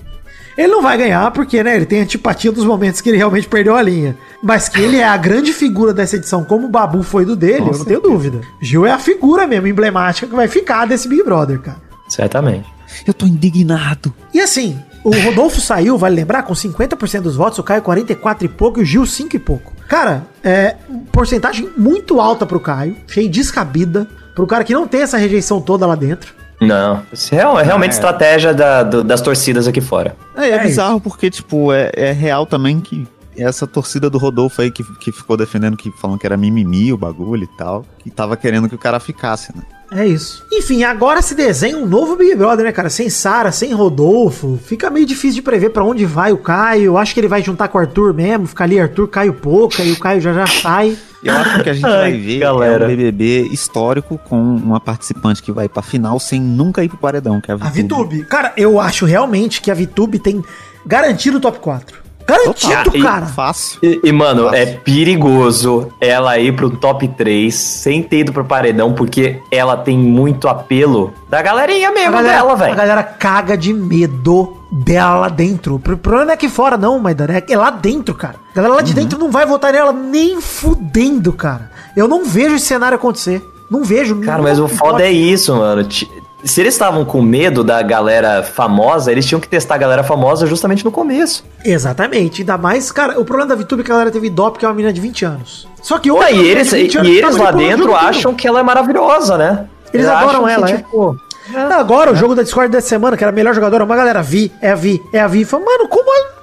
Ele não vai ganhar porque, né, ele tem antipatia dos momentos que ele realmente perdeu a linha. Mas que ele é a grande figura dessa edição, como o Babu foi do dele, eu não tenho dúvida. Gil é a figura mesmo, emblemática, que vai ficar desse Big Brother, cara. Certamente. Eu tô indignado. E assim, o Rodolfo saiu, vale lembrar, com 50% dos votos, o Caio 44 e pouco e o Gil 5 e pouco. Cara, é porcentagem muito alta pro Caio, cheio descabida, pro cara que não tem essa rejeição toda lá dentro. Não. Isso é, real- é realmente é. estratégia da- do- das torcidas aqui fora. É, é, É bizarro porque, tipo, é, é real também que essa torcida do Rodolfo aí que, que ficou defendendo, que falando que era mimimi o bagulho e tal, que tava querendo que o cara ficasse, né? É isso. Enfim, agora se desenha um novo Big Brother, né, cara? Sem Sara, sem Rodolfo. Fica meio difícil de prever pra onde vai o Caio. Acho que ele vai juntar com o Arthur mesmo. Ficar ali Arthur, Caio Pouca. E o Caio já já sai. Eu acho que a gente Ai, vai ver galera. é um BBB histórico com uma participante que vai pra final sem nunca ir pro paredão, que é a A Vitube. Vitube. Cara, eu acho realmente que a Vitube tem garantido o top 4. Garantido, Total. cara. Fácil. E, e, mano, Nossa. é perigoso ela ir pro top 3 sem ter ido pro paredão, porque ela tem muito apelo da galerinha A mesmo galera, dela, a velho. galera caga de medo dela lá dentro. O problema não é aqui fora, não, Maidana. É lá dentro, cara. A galera lá de dentro não vai votar nela nem fudendo, cara. Eu não vejo esse cenário acontecer. Não vejo. Cara, não- mas o foda pode. é isso, mano. Se eles estavam com medo da galera famosa, eles tinham que testar a galera famosa justamente no começo. Exatamente. Ainda mais, cara, o problema da Vitube é que a galera teve dó porque é uma menina de 20 anos. Só que outra e eles, e 20 anos eles tá lá dentro acham que ela é maravilhosa, né? Eles adoram acham ela, é? tipo, Não, Agora, o jogo da Discord dessa semana, que era a melhor jogadora, uma galera Vi, é a Vi, é a Vi. Fala, mano, como a.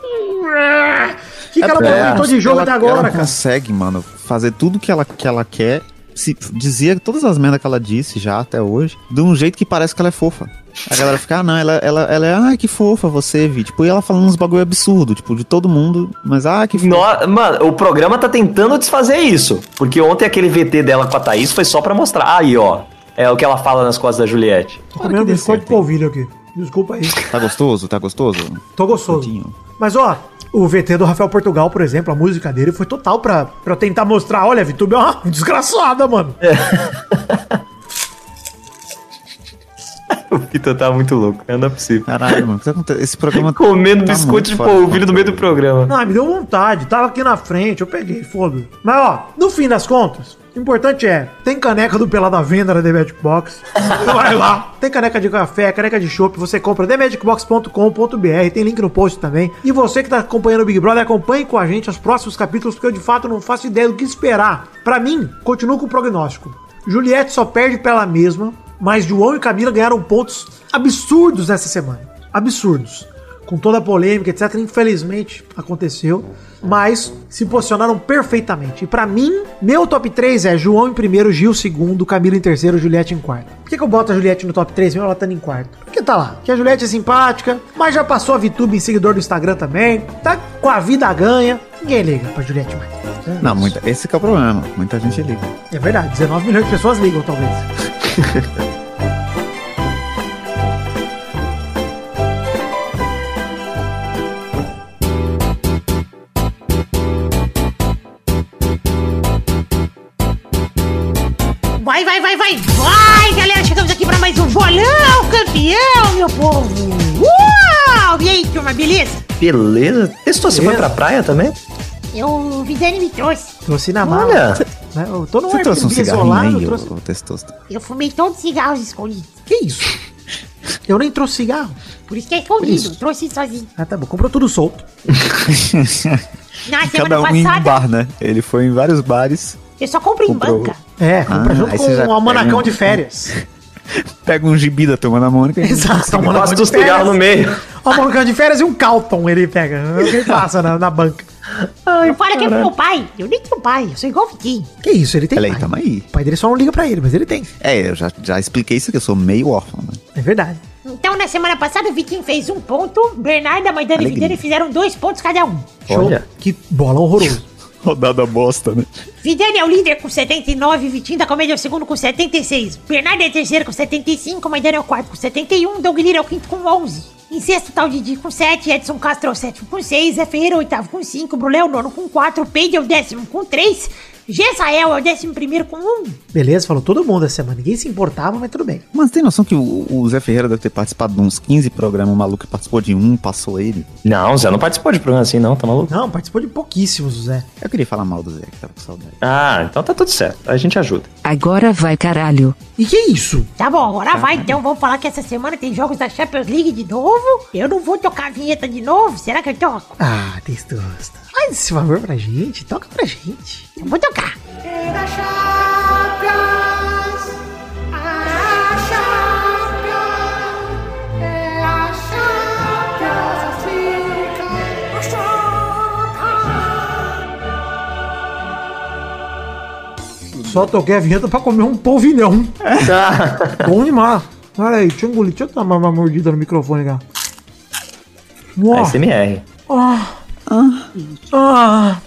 O que, que ela porque aproveitou de jogo ela- até agora, ela cara? consegue, mano, fazer tudo que ela, que ela quer. Se, dizia todas as merdas que ela disse já até hoje, de um jeito que parece que ela é fofa. A galera fica, ah, não, ela, ela, ela é, ai, que fofa você, Vi. Tipo, e ela falando uns bagulho absurdo, tipo, de todo mundo, mas, ah, que fofa. No- mano, o programa tá tentando desfazer isso. Porque ontem aquele VT dela com a Thaís foi só pra mostrar. Aí, ó. É o que ela fala nas costas da Juliette. Tô comendo biscoito polvilho aqui. Desculpa aí. Tá gostoso? Tá gostoso? Tô gostoso. Mas, ó, o VT do Rafael Portugal, por exemplo, a música dele foi total pra, pra tentar mostrar. Olha, a Vitube é uma desgraçada, mano. O Vitor tá muito louco. Não é possível. Caralho, mano, o que tá acontecendo? Esse programa. Comendo tá biscoito de polvilho no meio do programa. Não, me deu vontade. Tava aqui na frente, eu peguei, foda-se. Mas, ó, no fim das contas, o importante é, tem caneca do Pelada à Venda na The Magic Box. Vai lá. Tem caneca de café, caneca de chopp, você compra themagicbox.com.br, tem link no post também. E você que tá acompanhando o Big Brother, acompanhe com a gente os próximos capítulos, porque eu de fato não faço ideia do que esperar. Pra mim, continuo com o prognóstico. Juliette só perde pra ela mesma, mas João e Camila ganharam pontos absurdos nessa semana. Absurdos com toda a polêmica, etc. Infelizmente aconteceu, mas se posicionaram perfeitamente. E pra mim, meu top 3 é João em primeiro, Gil segundo, Camila em terceiro, Juliette em quarto. Por que, que eu boto a Juliette no top 3 mesmo ela estando em quarto? Porque tá lá, que a Juliette é simpática, mas já passou a VTube em seguidor do Instagram também, tá com a vida ganha. Ninguém liga pra Juliette mais. É Não, muita, esse que é o problema. Muita gente liga. É verdade, 19 milhões de pessoas ligam, talvez. Vai, vai, vai, vai, vai, galera. Chegamos aqui pra mais um bolão campeão, meu povo. Uau! E aí, turma, beleza? Beleza. Testou, você foi pra praia também? Eu, o Vidani me trouxe. Trouxe na mala. Olha. Né? Eu tô num Você trouxe um cigarrinho isolado, aí, eu trouxe... testosta? Eu fumei todos os cigarros escondidos. Que isso? Eu nem trouxe cigarro. Por isso que é escondido. Eu trouxe sozinho. Ah, tá bom. Comprou tudo solto. Na Cada semana um em um passada, bar, né? Ele foi em vários bares, eu só compro em Comprou. banca. É, compra Ah, junto aí com um almanacão um- de férias. pega um gibi da turma da Mônica e Exato, um almanacão Passa de os cigarros férias. no meio. Um almanacão de férias e um Calton ele pega. O que ele passa na, na banca. Eu falo que é pro meu pai. Eu nem tenho pai, eu sou igual o Vitinho. Que isso, ele tem Olha aí, pai. tamo aí. O pai dele só não liga pra ele, mas ele tem. É, eu já, já expliquei isso aqui, eu sou meio órfão, né? É verdade. Então, na semana passada, o Vitinho fez um ponto, Bernardo, Maidana e Alegria. Vidani fizeram dois pontos cada um. Show. Olha. Que bola horroroso. Rodada bosta, né? Vidani é o líder com 79, Vitinho da Comédia é o segundo com 76. Bernardo é o terceiro com 75, Maidana é o quarto com 71, Doug Lira é o quinto com 11. Em sexto, tal Didi com 7, Edson Castro é o sétimo com 6, Zé Ferreira é o oitavo com 5, Brulé é o nono com 4, Peide é o décimo com 3, Gessael é o décimo primeiro com 1. Beleza, falou todo mundo essa semana. Ninguém se importava, mas tudo bem. Mas tem noção que o, o Zé Ferreira deve ter participado de uns 15 programas, o maluco participou de um, passou ele. Não, o Zé não participou de programa assim, não, tá maluco? Não, participou de pouquíssimos, o Zé. Eu queria falar mal do Zé, que tava com saudade. Ah, então tá tudo certo. A gente ajuda. Agora vai caralho. E que isso? Tá bom, agora vai então. Vamos falar que essa semana tem jogos da Champions League de novo. Eu não vou tocar a vinheta de novo. Será que eu toco? Ah, testosta. Faz esse favor pra gente. Toca pra gente. Eu vou tocar. Chata. Era Chapas, a Chapa, é a Chapas, fica a Chapa. Só toquei a vinheta pra comer um polvilhão. Tá. Bom demais. Olha aí, deixa eu engolir, deixa eu tomar uma mordida no microfone, cara. Uau. ASMR. Ah. Ah. ah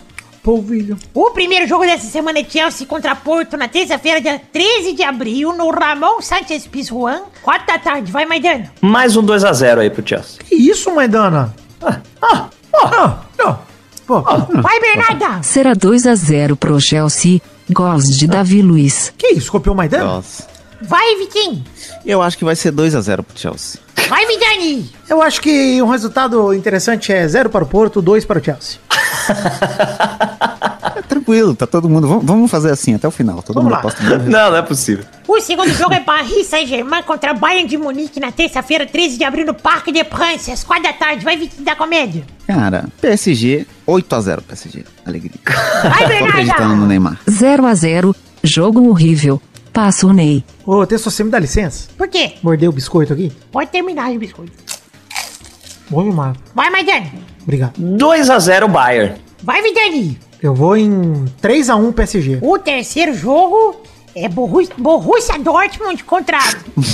polvilho. O primeiro jogo dessa semana é Chelsea contra Porto na terça-feira, dia 13 de abril, no Ramon Sanchez Pizjuan, 4 da tarde. Vai, Maidana. Mais um 2x0 aí pro Chelsea. Que isso, Maidana? Ah, ah, ah, ah. Pô, Vai, Bernarda. Será 2 a 0 pro Chelsea. Gols de Davi Luiz. que isso? Copiou Maidana? Nossa. Vai, Vitinho. Eu acho que vai ser 2x0 pro Chelsea. Vai, Vidani. Eu acho que um resultado interessante é 0 para o Porto, 2 para o Chelsea. É tranquilo, tá todo mundo. Vamos, fazer assim até o final. Todo Vamos mundo lá. aposta Não, não é possível. O segundo jogo é Paris Saint-Germain contra Bayern de Munique na terça-feira, 13 de abril, no Parque de France, às 4 da tarde. Vai, Vitinho da comédia. Cara, PSG, 8x0 PSG. Alegria. Vai, Tô acreditando no. Neymar. 0 a 0 Jogo horrível. Passa o Ney. Ô, Tesso, você me dá licença? Por quê? Mordeu o biscoito aqui? Pode terminar o biscoito. Bom demais. Vai, Maidana. Obrigado. 2x0 Bayern. Vai, Vidani. Eu vou em 3x1 PSG. O terceiro jogo é Borussia, Borussia Dortmund contra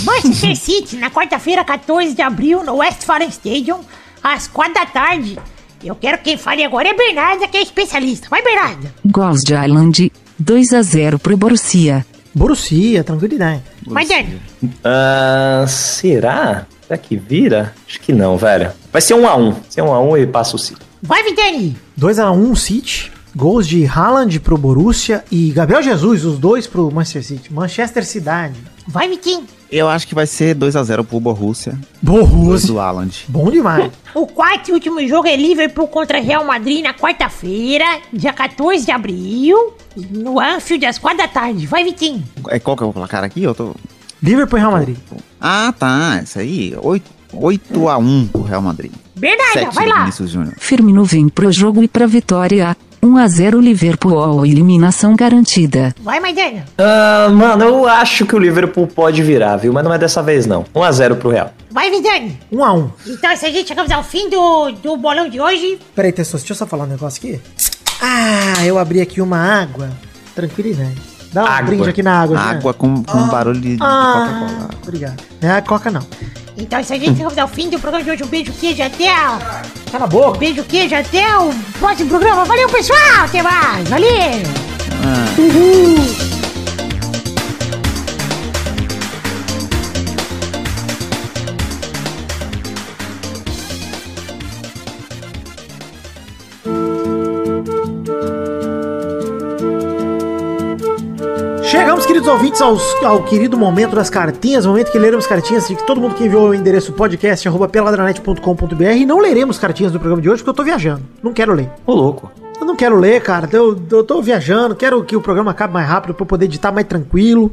Manchester City na quarta-feira, 14 de abril, no Westfalen Stadium, às 4 da tarde. Eu quero que quem fale agora é Bernarda, que é especialista. Vai, Bernarda. Gols de Island. 2 a 0 pro Borussia. Borussia, tranquilidade. Vai, Dani. Ah, será? Será que vira? Acho que não, velho. Vai ser 1x1. Ser 1x1 e passa o City. Vai, Vidani. 2x1 City. Gols de Haaland pro Borussia e Gabriel Jesus, os dois pro Manchester City. Manchester Cidade. Vai, Vitinho. Eu acho que vai ser 2x0 pro Borussia. Borussia. do Haaland. Bom demais. O quarto e último jogo é Liverpool contra Real Madrid na quarta-feira, dia 14 de abril, no Anfield, às 4 da tarde. Vai, Vitinho. É, qual que é o placar aqui? Eu tô... Liverpool e Real Madrid. Ah, tá. Isso aí. 8, 8x1 pro Real Madrid. 7 vai lá. Firmino vem pro jogo e pra vitória. 1 a 0 Liverpool. Eliminação garantida. Vai, Maidana. Ah, mano, eu acho que o Liverpool pode virar, viu? Mas não é dessa vez, não. 1x0 pro Real. Vai, Vidani. 1x1. Então, se a gente chegamos ao fim do, do bolão de hoje, Peraí, Tessos, deixa eu só falar um negócio aqui. Ah, eu abri aqui uma água. Tranquilidade. Dá um Água. brinde aqui na água. Jean. Água com, com barulho de, de Ah, Coca-Cola. obrigado. Não é a Coca, não. então se a gente chegamos ao fim do programa de hoje, um beijo queijo até a... Tá na boca. Beijo queijo até o próximo programa. Valeu, pessoal. Até mais. Valeu. Chegamos, queridos ouvintes, aos- ao querido momento das cartinhas, momento que leremos cartinhas de que todo mundo que enviou o endereço podcast arroba peladranet.com.br e não leremos cartinhas do programa de hoje porque eu tô viajando. Não quero ler. Ô, louco. Eu não quero ler, cara. Eu, eu tô viajando, quero que o programa acabe mais rápido pra eu poder editar mais tranquilo.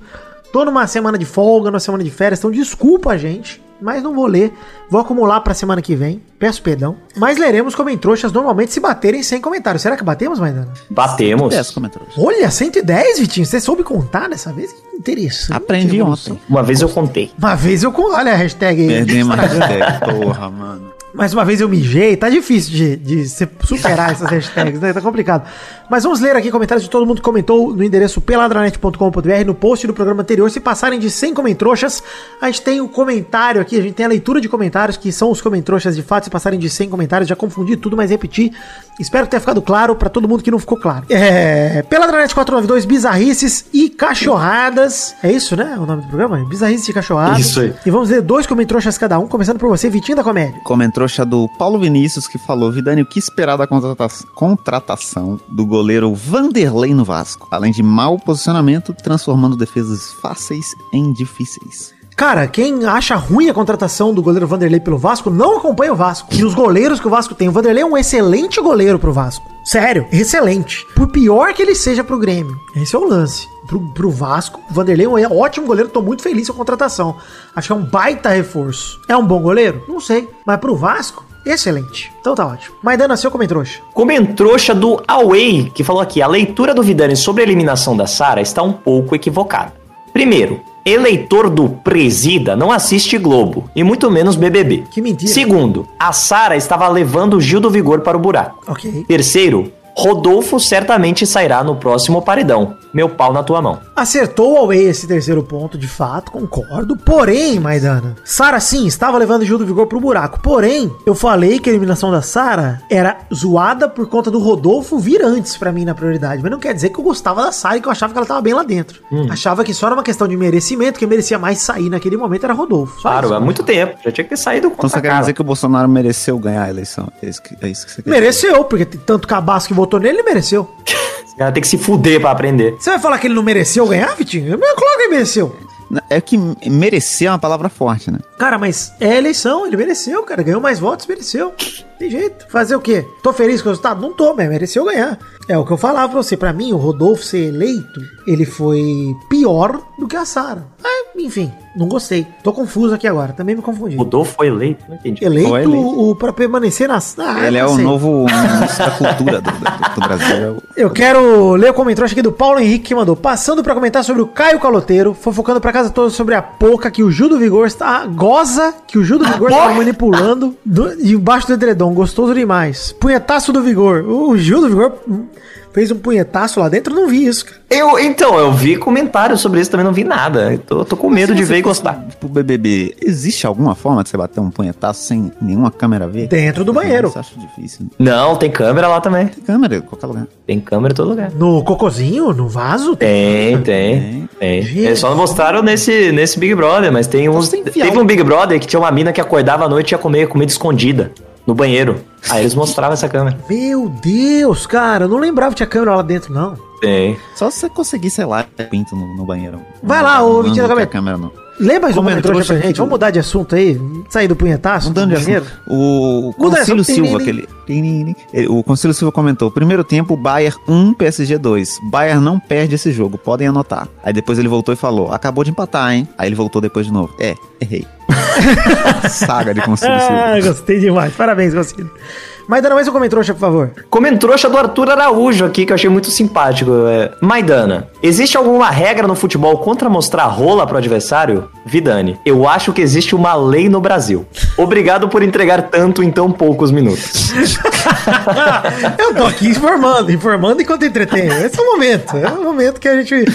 Tô numa semana de folga, numa semana de férias, então desculpa, gente. Mas não vou ler. Vou acumular pra semana que vem. Peço perdão. Mas leremos como em trouxas normalmente se baterem sem comentários. Será que batemos, Maidana? Batemos. 10 comentários. Olha, 110, Vitinho. Você soube contar dessa vez? Que interessante. Aprendi ontem. Uma vez eu contei. Uma vez eu. con- Olha a hashtag aí. Perdemos a hashtag. Porra, mano. Mais uma vez eu mijei, tá difícil de, de superar essas hashtags, né? Tá complicado. Mas vamos ler aqui comentários de todo mundo que comentou no endereço peladranet.com.br no post do programa anterior. Se passarem de 100 comentroxas, a gente tem o comentário aqui, a gente tem a leitura de comentários, que são os comentroxas de fato. Se passarem de 100 comentários, já confundi tudo, mas repeti. Espero que tenha ficado claro pra todo mundo que não ficou claro. É. Peladranet 492, bizarrices e cachorradas. É isso, né? O nome do programa? Bizarrices e cachorradas. Isso aí. E vamos ler dois comentroxas cada um, começando por você, Vitinho da Comédia. Comentrouxa do Paulo Vinícius que falou: Vidani, o que esperar da contrata- contratação do goleiro Vanderlei no Vasco? Além de mau posicionamento, transformando defesas fáceis em difíceis. Cara, quem acha ruim a contratação do goleiro Vanderlei pelo Vasco não acompanha o Vasco. E os goleiros que o Vasco tem. O Vanderlei é um excelente goleiro pro Vasco. Sério, excelente. Por pior que ele seja pro Grêmio. Esse é o lance. Pro, pro Vasco, o Vanderlei é um ótimo goleiro. Tô muito feliz com a contratação. Acho que é um baita reforço. É um bom goleiro? Não sei. Mas pro Vasco, excelente. Então tá ótimo. Maidana, seu comentrouxa. Comentrouxa do Away, que falou aqui: a leitura do Vidani sobre a eliminação da Sara está um pouco equivocada. Primeiro, eleitor do Presida não assiste Globo, e muito menos BBB. Que mentira. Segundo, a Sara estava levando o Gil do Vigor para o buraco. Ok. Terceiro, Rodolfo certamente sairá no próximo paredão. Meu pau na tua mão. Acertou o Away esse terceiro ponto, de fato, concordo. Porém, Maidana, Sara sim estava levando o Gil do Vigor pro buraco. Porém, eu falei que a eliminação da Sara era zoada por conta do Rodolfo vir antes pra mim na prioridade. Mas não quer dizer que eu gostava da Sara e que eu achava que ela tava bem lá dentro. Achava que só era uma questão de merecimento, quem merecia mais sair naquele momento era Rodolfo. Só Claro, isso. há muito tempo. Já tinha que ter saído Então você quer dizer que o Bolsonaro mereceu ganhar a eleição? É isso que, é isso que você quer Mereceu, porque tem tanto cabaço que votou nele, ele mereceu. Esse cara tem que se fuder pra aprender. Você vai falar que ele não mereceu ganhar, Vitinho? Eu- Claro que ele mereceu. É que merecer é uma palavra forte, né? Cara, mas é eleição, ele mereceu, cara. Ganhou mais votos, mereceu. Tem jeito. Fazer o quê? Tô feliz com o resultado? Não tô, mas mereceu ganhar. É o que eu falava pra você. Pra mim, o Rodolfo ser eleito, ele foi pior do que a Sara. Ah, enfim, não gostei. Tô confuso aqui agora. Também me confundi. Rodolfo foi eleito? Não entendi. Eleito, Foi eleito. O, pra permanecer na. Ah, Ele é não o novo ministro da cultura do, do- do Brasil. É Eu quero ler o comentário aqui do Paulo Henrique que mandou. Passando pra comentar sobre o Caio Caloteiro, fofocando pra casa toda sobre a Poca que o Gil do Vigor está. Goza que o Gil do Vigor está manipulando do, embaixo do edredom. Gostoso demais. Punhetaço do Vigor. O Gil do Vigor fez um punhetaço lá dentro, eu não vi isso, cara. Eu, então, eu vi comentários sobre isso, também não vi nada. Eu tô, tô com medo de ver e gostar. Pro BBB, existe alguma forma de você bater um punhetaço sem nenhuma câmera ver? Dentro do banheiro. Isso acho difícil. né? Não, tem câmera lá também. Tem câmera em qualquer lugar. Tem câmera em todo lugar. No cocôzinho, no vaso. Tem, tem, tem. Gente. Eles só não mostraram nesse, nesse Big Brother, mas tem uns. Você enfiar Teve um Big Brother que tinha uma mina que acordava à noite e ia comer comida escondida no banheiro. Aí eles mostravam essa câmera. Meu Deus, cara, eu não lembrava que tinha câmera lá dentro, não. Tem. Só se você conseguir, sei lá, pinto no, no banheiro. Vai lá, ô, Não, Vitinho não da Câmera. câmera não. Um Como entrou, pra gente. Vamos mudar de assunto aí. Sair do punhetaço. Mudando de assunto. O Concílio Silva, aquele. ele- O Concílio Silva comentou: primeiro tempo, Bayern 1, PSG 2. Bayern não perde esse jogo, podem anotar. Aí depois ele voltou e falou: acabou de empatar, hein? Aí ele voltou depois de novo. É, errei. Saga de Concílio Ah, Silva. gostei demais. Parabéns, Conselho. Mas dando mais um comentário, por favor. Comentrouxa do Arthur Araújo aqui, que eu achei muito simpático. É, Maidana, existe alguma regra no futebol contra mostrar rola pro adversário? Vidani, eu acho que existe uma lei no Brasil. Obrigado por entregar tanto em tão poucos minutos. Eu tô aqui informando, informando enquanto entretenho. Esse é o momento. É o momento que a gente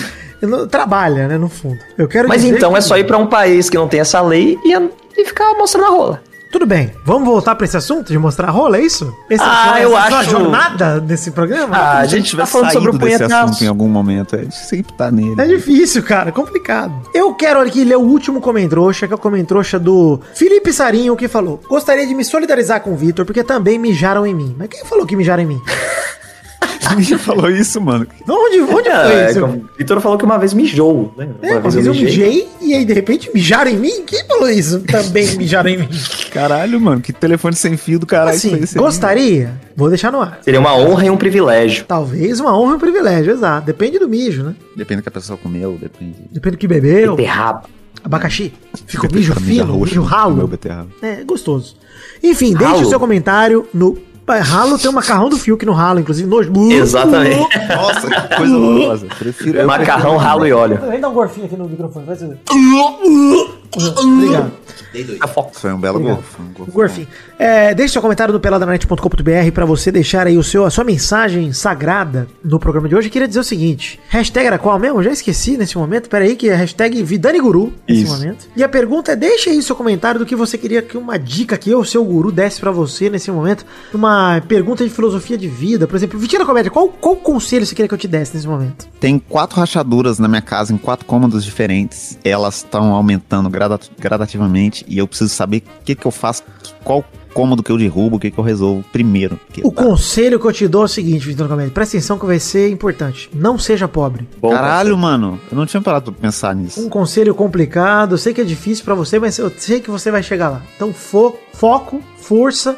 trabalha, né, no fundo. Eu quero Mas então que- é só ir pra um país que não tem essa lei e, e ficar mostrando a rola. Tudo bem, vamos voltar pra esse assunto de mostrar rola, é isso? Esse Ah, é, eu essa a acho- jornada desse programa? Ah, a gente gente tá tiver falando sobre o desse assunto em punhetaço. algum momento, a gente sempre tá nele. É difícil, cara, é complicado. Eu quero aqui ler o último comentrouxa, que é o comentrouxa do Felipe Sarinho, que falou: Gostaria de me solidarizar com o Vitor, porque também mijaram em mim. Mas quem falou que mijaram em mim? Ninguém falou isso, mano. Onde, onde É, foi é isso? o Vitor falou que uma vez mijou, né? É, uma vez eu mijei e aí de repente mijaram em mim? Quem falou isso? Também mijaram em mim. Caralho, mano, que telefone sem fio do caralho Assim, foi esse? gostaria? Vou deixar no ar. Seria uma honra e um privilégio. Talvez uma honra e um privilégio, exato. Depende do mijo, né? Depende do que a pessoa comeu, depende. Depende do que bebeu. Beterraba. Abacaxi. Ficou mijo fino, mijo ralo. beterraba. É, gostoso. Enfim, deixe o seu comentário no. Ralo tem um macarrão do Fiuk no ralo, inclusive. Nojo. Exatamente. Nossa, que coisa horrorosa. Prefiro, Macarrão, ralo e óleo. Vem dar um gorfinho aqui no microfone, vai ser. Obrigado. Dei dois. prefiro- Foi um belo Obrigado. gol. Foi um. É, deixe seu comentário no peladanet.com.br pra você deixar aí o seu, a sua mensagem sagrada no programa de hoje. Eu queria dizer o seguinte: hashtag era qual mesmo? Eu já esqueci nesse momento. Pera aí, que é hashtag Vidani Guru nesse Isso. momento. E a pergunta é: deixe aí seu comentário do que você queria que uma dica que eu, o seu guru, desse pra você nesse momento. Uma pergunta de filosofia de vida. Por exemplo, Vitina Comédia, qual, qual conselho você queria que eu te desse nesse momento? Tem quatro rachaduras na minha casa, em quatro cômodos diferentes. Elas estão aumentando grada- gradativamente e eu preciso saber o que, que eu faço, qual cômodo que eu derrubo, o que, que eu resolvo primeiro. Que O tá- conselho que eu te dou é o seguinte, Vitor Comédia. Presta atenção que vai ser importante. Não seja pobre. Caralho, mano, eu não tinha parado pra pensar nisso. Um conselho complicado, eu sei que é difícil pra você, mas eu sei que você vai chegar lá. Então, fo- foco, força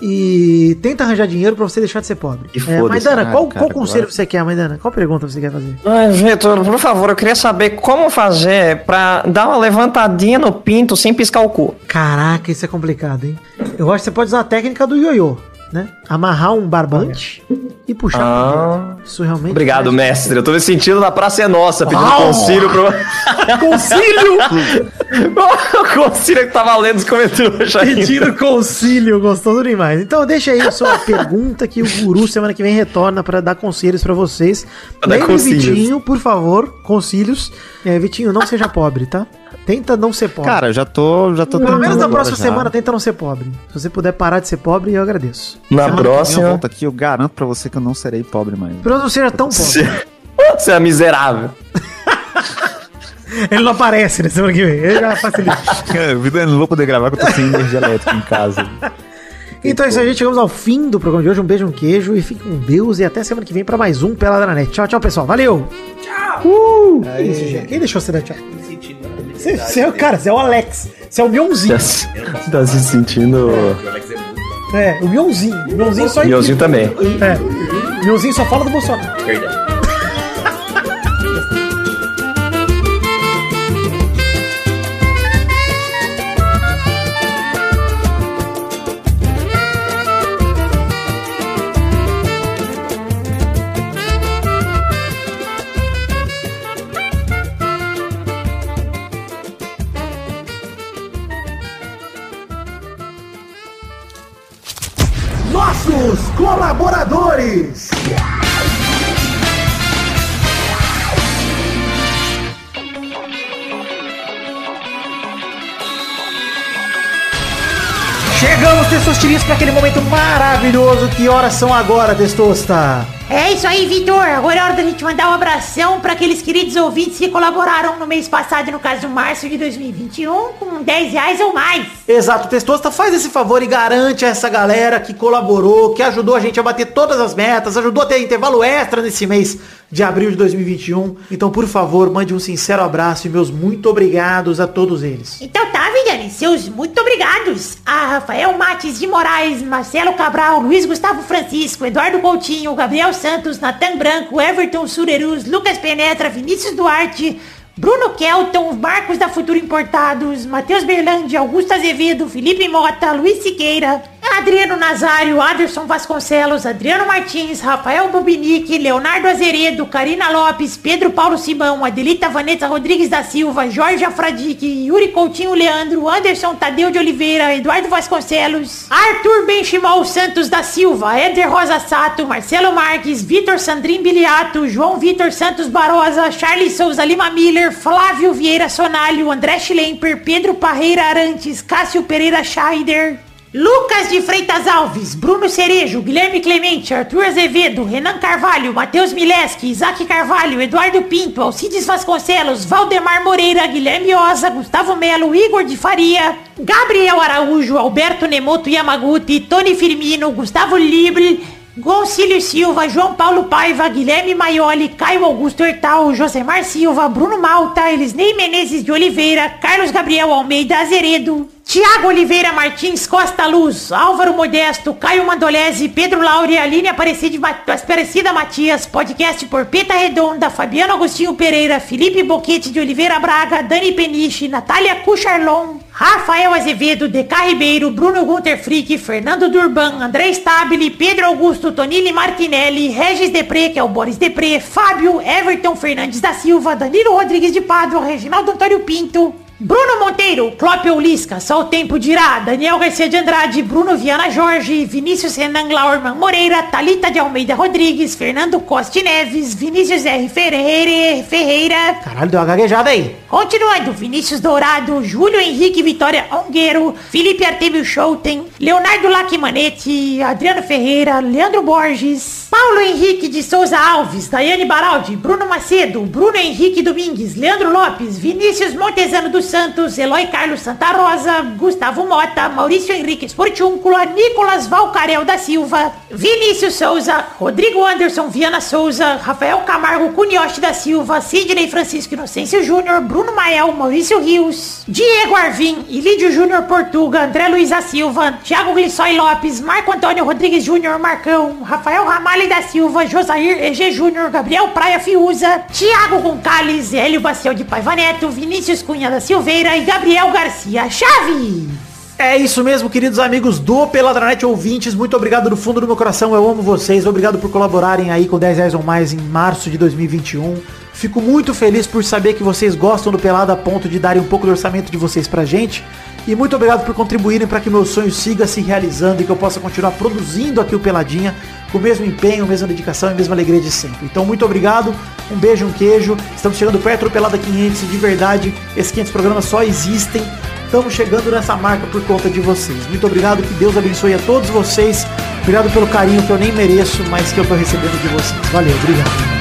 e tenta arranjar dinheiro pra você deixar de ser pobre. E É, Maidana, caralho, qual, cara, qual conselho agora- você quer, Maidana? Qual pergunta você quer fazer? Ai, Vitor, por favor, eu queria saber como fazer pra dar uma levantadinha no pinto sem piscar o cu. Caraca, isso é complicado, hein? Eu acho que você pode usar a técnica do ioiô. Né? Amarrar um barbante e puxar. Ah. Isso realmente. Obrigado, mestre. Eu tô me sentindo na Praça é Nossa, pedindo Au! concílio pro. Concílio! o concílio que tá valendo os comentários ainda. Pedindo concílio, gostoso demais. Então deixa aí a sua pergunta que o guru semana que vem retorna pra dar conselhos pra vocês. Lembre. Vitinho, por favor, concílios. É, Vitinho, não seja pobre, tá? Tenta não ser pobre. Cara, eu já tô, já tô Pelo menos na próxima já. semana tenta não ser pobre. Se você puder parar de ser pobre, eu agradeço. Na Semana Eu próxima. volto aqui, eu garanto pra você que eu não serei pobre mais. Pelo menos não seja tão pobre. Você você é miserável. Ele não aparece na semana que vem. Ele já facilita. eu não vou poder gravar porque eu tô sem energia elétrica em casa. Então é isso aí, gente. Chegamos ao fim do programa de hoje. Um beijo, um queijo e fique com Deus. E até semana que vem pra mais um Pelada na Net. Tchau, tchau, pessoal. Valeu! Tchau! Uh! Que isso, gente? Quem deixou você dar tchau? Você, você é o cara, você é o Alex. Você é o Mionzinho. Tá, se- tá se sentindo. É, o Mionzinho. O Mionzinho só Mionzinho também. É. O Mionzinho só fala do Bolsonaro. Verdade. Nossos colaboradores. Chegamos, Testosterinhas, para aquele momento maravilhoso. Que horas são agora, Testosta? É isso aí, Vitor. Agora é hora da gente mandar um abração para aqueles queridos ouvintes que colaboraram no mês passado, no caso, março de 2021, com 10 reais ou mais. Exato, Testosta, faz esse favor e garante a essa galera que colaborou, que ajudou a gente a bater todas as metas, ajudou a ter intervalo extra nesse mês de abril de 2021. Então, por favor, mande um sincero abraço e meus muito obrigados a todos eles. Então tá, Viviane, seus muito obrigados. A Rafael Mates de Moraes, Marcelo Cabral, Luiz Gustavo Francisco, Eduardo Coutinho, Gabriel Santos, Natan Branco, Everton Surerus, Lucas Penetra, Vinícius Duarte, Bruno Kelton, Marcos da Futuro Importados, Matheus Berlândia, Augusto Azevedo, Felipe Mota, Luiz Siqueira, Adriano Nazário, Aderson Vasconcelos, Adriano Martins, Rafael Bobinique, Leonardo Azeredo, Karina Lopes, Pedro Paulo Simão, Adelita Vanessa Rodrigues da Silva, Jorge Afradique, Yuri Coutinho Leandro, Anderson Tadeu de Oliveira, Eduardo Vasconcelos, Arthur Benchimol Santos da Silva, Éder Rosa Sato, Marcelo Marques, Vitor Sandrin Biliato, João Vitor Santos Barosa, Charles Souza Lima Miller, Flávio Vieira Sonalho, André Schlemper, Pedro Parreira Arantes, Cássio Pereira Scheider, Lucas de Freitas Alves, Bruno Cerejo, Guilherme Clemente, Arthur Azevedo, Renan Carvalho, Matheus Mileski, Isaac Carvalho, Eduardo Pinto, Alcides Vasconcelos, Valdemar Moreira, Guilherme Oza, Gustavo Melo, Igor de Faria, Gabriel Araújo, Alberto Nemoto Yamaguchi, Tony Firmino, Gustavo Libre, Gonçalves Silva, João Paulo Paiva, Guilherme Maioli, Caio Augusto Hertal, Josemar Silva, Bruno Malta, Elisnei Menezes de Oliveira, Carlos Gabriel Almeida Azeredo, Tiago Oliveira Martins Costa Luz, Álvaro Modesto, Caio Mandolese, Pedro Laure, Aline Aparecida, Aparecida Matias, podcast por Peta Redonda, Fabiano Agostinho Pereira, Felipe Boquete de Oliveira Braga, Dani Peniche, Natália Cucharlon, Rafael Azevedo, DK Ribeiro, Bruno Gunter Frick, Fernando Durban, André Stabile, Pedro Augusto, Tonili Martinelli, Regis Depré, que é o Boris Depré, Fábio, Everton Fernandes da Silva, Danilo Rodrigues de Pádua, Reginaldo Antônio Pinto, Bruno Monteiro, Clópio Lisca, só o tempo dirá, Daniel Garcia de Andrade, Bruno Viana Jorge, Vinícius Renan Laurman Moreira, Talita de Almeida Rodrigues, Fernando Costa Neves, Vinícius R. Ferreira, Ferreira, Caralho, deu uma gaguejada aí. Continuando, Vinícius Dourado, Júlio Henrique Vitória Ongueiro, Felipe Artemio Schouten, Leonardo Lacmanetti, Adriano Ferreira, Leandro Borges, Paulo Henrique de Souza Alves, Daiane Baraldi, Bruno Macedo, Bruno Henrique Domingues, Leandro Lopes, Vinícius Montezano dos Santos, Eloy Carlos Santa Rosa, Gustavo Mota, Maurício Henrique Esportiúncula, Nicolas Valcarel da Silva, Vinícius Souza, Rodrigo Anderson Viana Souza, Rafael Camargo Cunioche da Silva, Sidney Francisco Inocêncio Júnior, Bruno Mael, Maurício Rios, Diego Arvim, Ilídio Júnior Portuga, André Luiz da Silva, Thiago Glissói Lopes, Marco Antônio Rodrigues Júnior Marcão, Rafael Ramalho da Silva, Josair EG Júnior, Gabriel Praia Fiuza, Thiago Goncalves, Hélio Baciel de Paiva Neto, Vinícius Cunha da Silveira e Gabriel Garcia Chaves. É isso mesmo, queridos amigos do Peladranet ouvintes. Muito obrigado do fundo do meu coração. Eu amo vocês. Obrigado por colaborarem aí com 10 reais ou mais em março de 2021. Fico muito feliz por saber que vocês gostam do Pelado a ponto de darem um pouco do orçamento de vocês pra gente. E muito obrigado por contribuírem para que meu sonho siga se realizando e que eu possa continuar produzindo aqui o Peladinha com o mesmo empenho, a mesma dedicação e a mesma alegria de sempre. Então, muito obrigado, um beijo, um queijo. Estamos chegando perto do Pelada 500 e de verdade, esses 500 programas só existem. Estamos chegando nessa marca por conta de vocês. Muito obrigado, que Deus abençoe a todos vocês. Obrigado pelo carinho que eu nem mereço, mas que eu tô recebendo de vocês. Valeu, obrigado.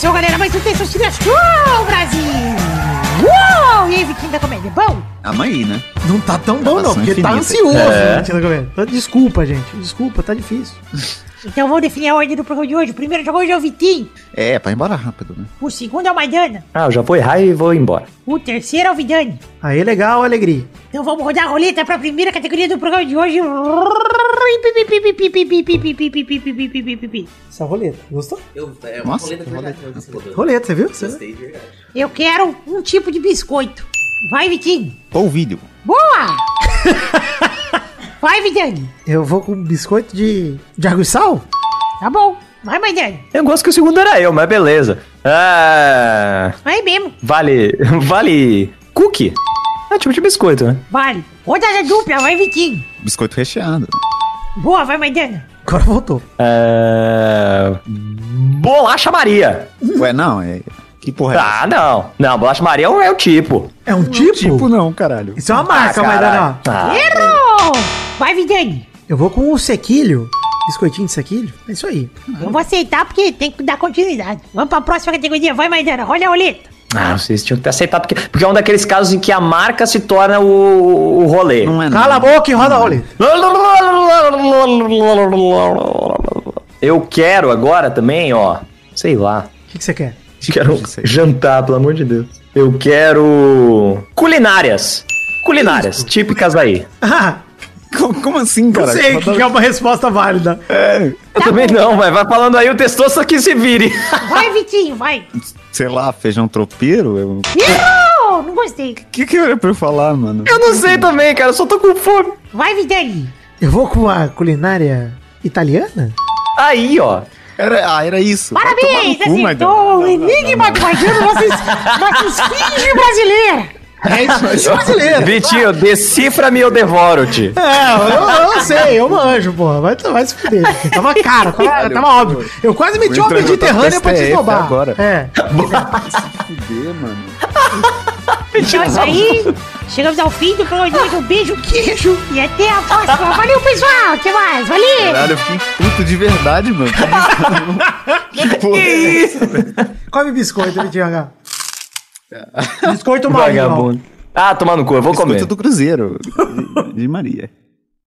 Começou, galera, mais um Testosterinha Show, Brasil. Uou! E aí, Vitinho da Comédia, bom? Amanhã, né? Não tá tão bom, não, porque tá infinita. ansioso. É. né, Tina Gomes? Então, Desculpa, gente. Desculpa, tá difícil. Então vamos definir a ordem do programa de hoje. O primeiro jogo hoje é o Vitinho. É, pra ir embora rápido, né? O segundo é o Maidana. Ah, eu já vou errar e vou embora. O terceiro é o Vidani. Aí, legal, alegria. Então vamos rodar a roleta para a primeira categoria do programa de hoje. Essa roleta, gostou? Eu, é uma Nossa, roleta de verdade. roleta. Você viu? Gostei de verdade. Eu quero um tipo de biscoito. Vai, Vitinho. Ou vídeo. Boa! Vai, Vidani. Eu vou com biscoito de, de água e sal? Tá bom. Vai, Maidana. Eu gosto que o segundo era eu, mas beleza. Ah, Vai mesmo. vale. Vale. Cookie? É tipo de biscoito, né? Vale. Rodada dupla. Vai, Vitinho. Biscoito recheado. Boa, vai, Maidana. Agora voltou. É... Bolacha Maria. Ué, não, é. Que porra é essa? Ah, não. Não, Bolacha Maria é o- é o tipo. É um tipo? Tipo, não, caralho. Isso é uma marca, Ah, não. Ah, Errou! Vai, Vidani. Eu vou com o sequilho. Biscoitinho de sequilho. É isso aí. Eu vou aceitar porque tem que dar continuidade. Vamos para a próxima categoria. Vai, Maidana. Rola a roleta. Ah, vocês tinham que ter aceitado, porque, porque é um daqueles casos em que a marca se torna o, o rolê. Não é não. Cala a boca e roda a roleta. Eu quero agora também, ó. Sei lá. O que, que você quer? Quero jantar, pelo amor de Deus. Eu quero. Culinárias. Culinárias, típicas aí. Ah, Como, assim, não cara? sei o que, que é uma resposta válida. É, Eu também não, mas vai falando aí o testoso que se vire. Vai, Vitinho. Vai. sei lá, feijão tropeiro? Eu- O Errou! Não gostei. que que era pra eu falar, mano? Eu não sei também, cara, eu só tô com fome. Vai, Vidani. Eu vou com a culinária italiana? Aí, ó. Era, ah, era isso. Parabéns, acertou o enigma nossa, nossa esfinge brasileira. É isso, é isso brasileiro. Vitinho, decifra-me ou devoro-te. É, eu, eu sei, eu manjo, porra. Vai, vai se fuder. Tava caro, tava, tava óbvio. Eu quase meti uma Mediterrânea pra te esnobar. agora. É. Fuder, mano. Então é isso aí. Chegamos ao fim do programa. Um beijo, queijo. E até a próxima. Valeu, pessoal. Até mais. Valeu. Caralho, eu fiquei puto de verdade, mano. que porra é essa? Come biscoito, Vitinho H. Biscoito marinho. Vagabundo. Ah, tomar no cu, eu vou comer. Biscoito do Cruzeiro. De Maria.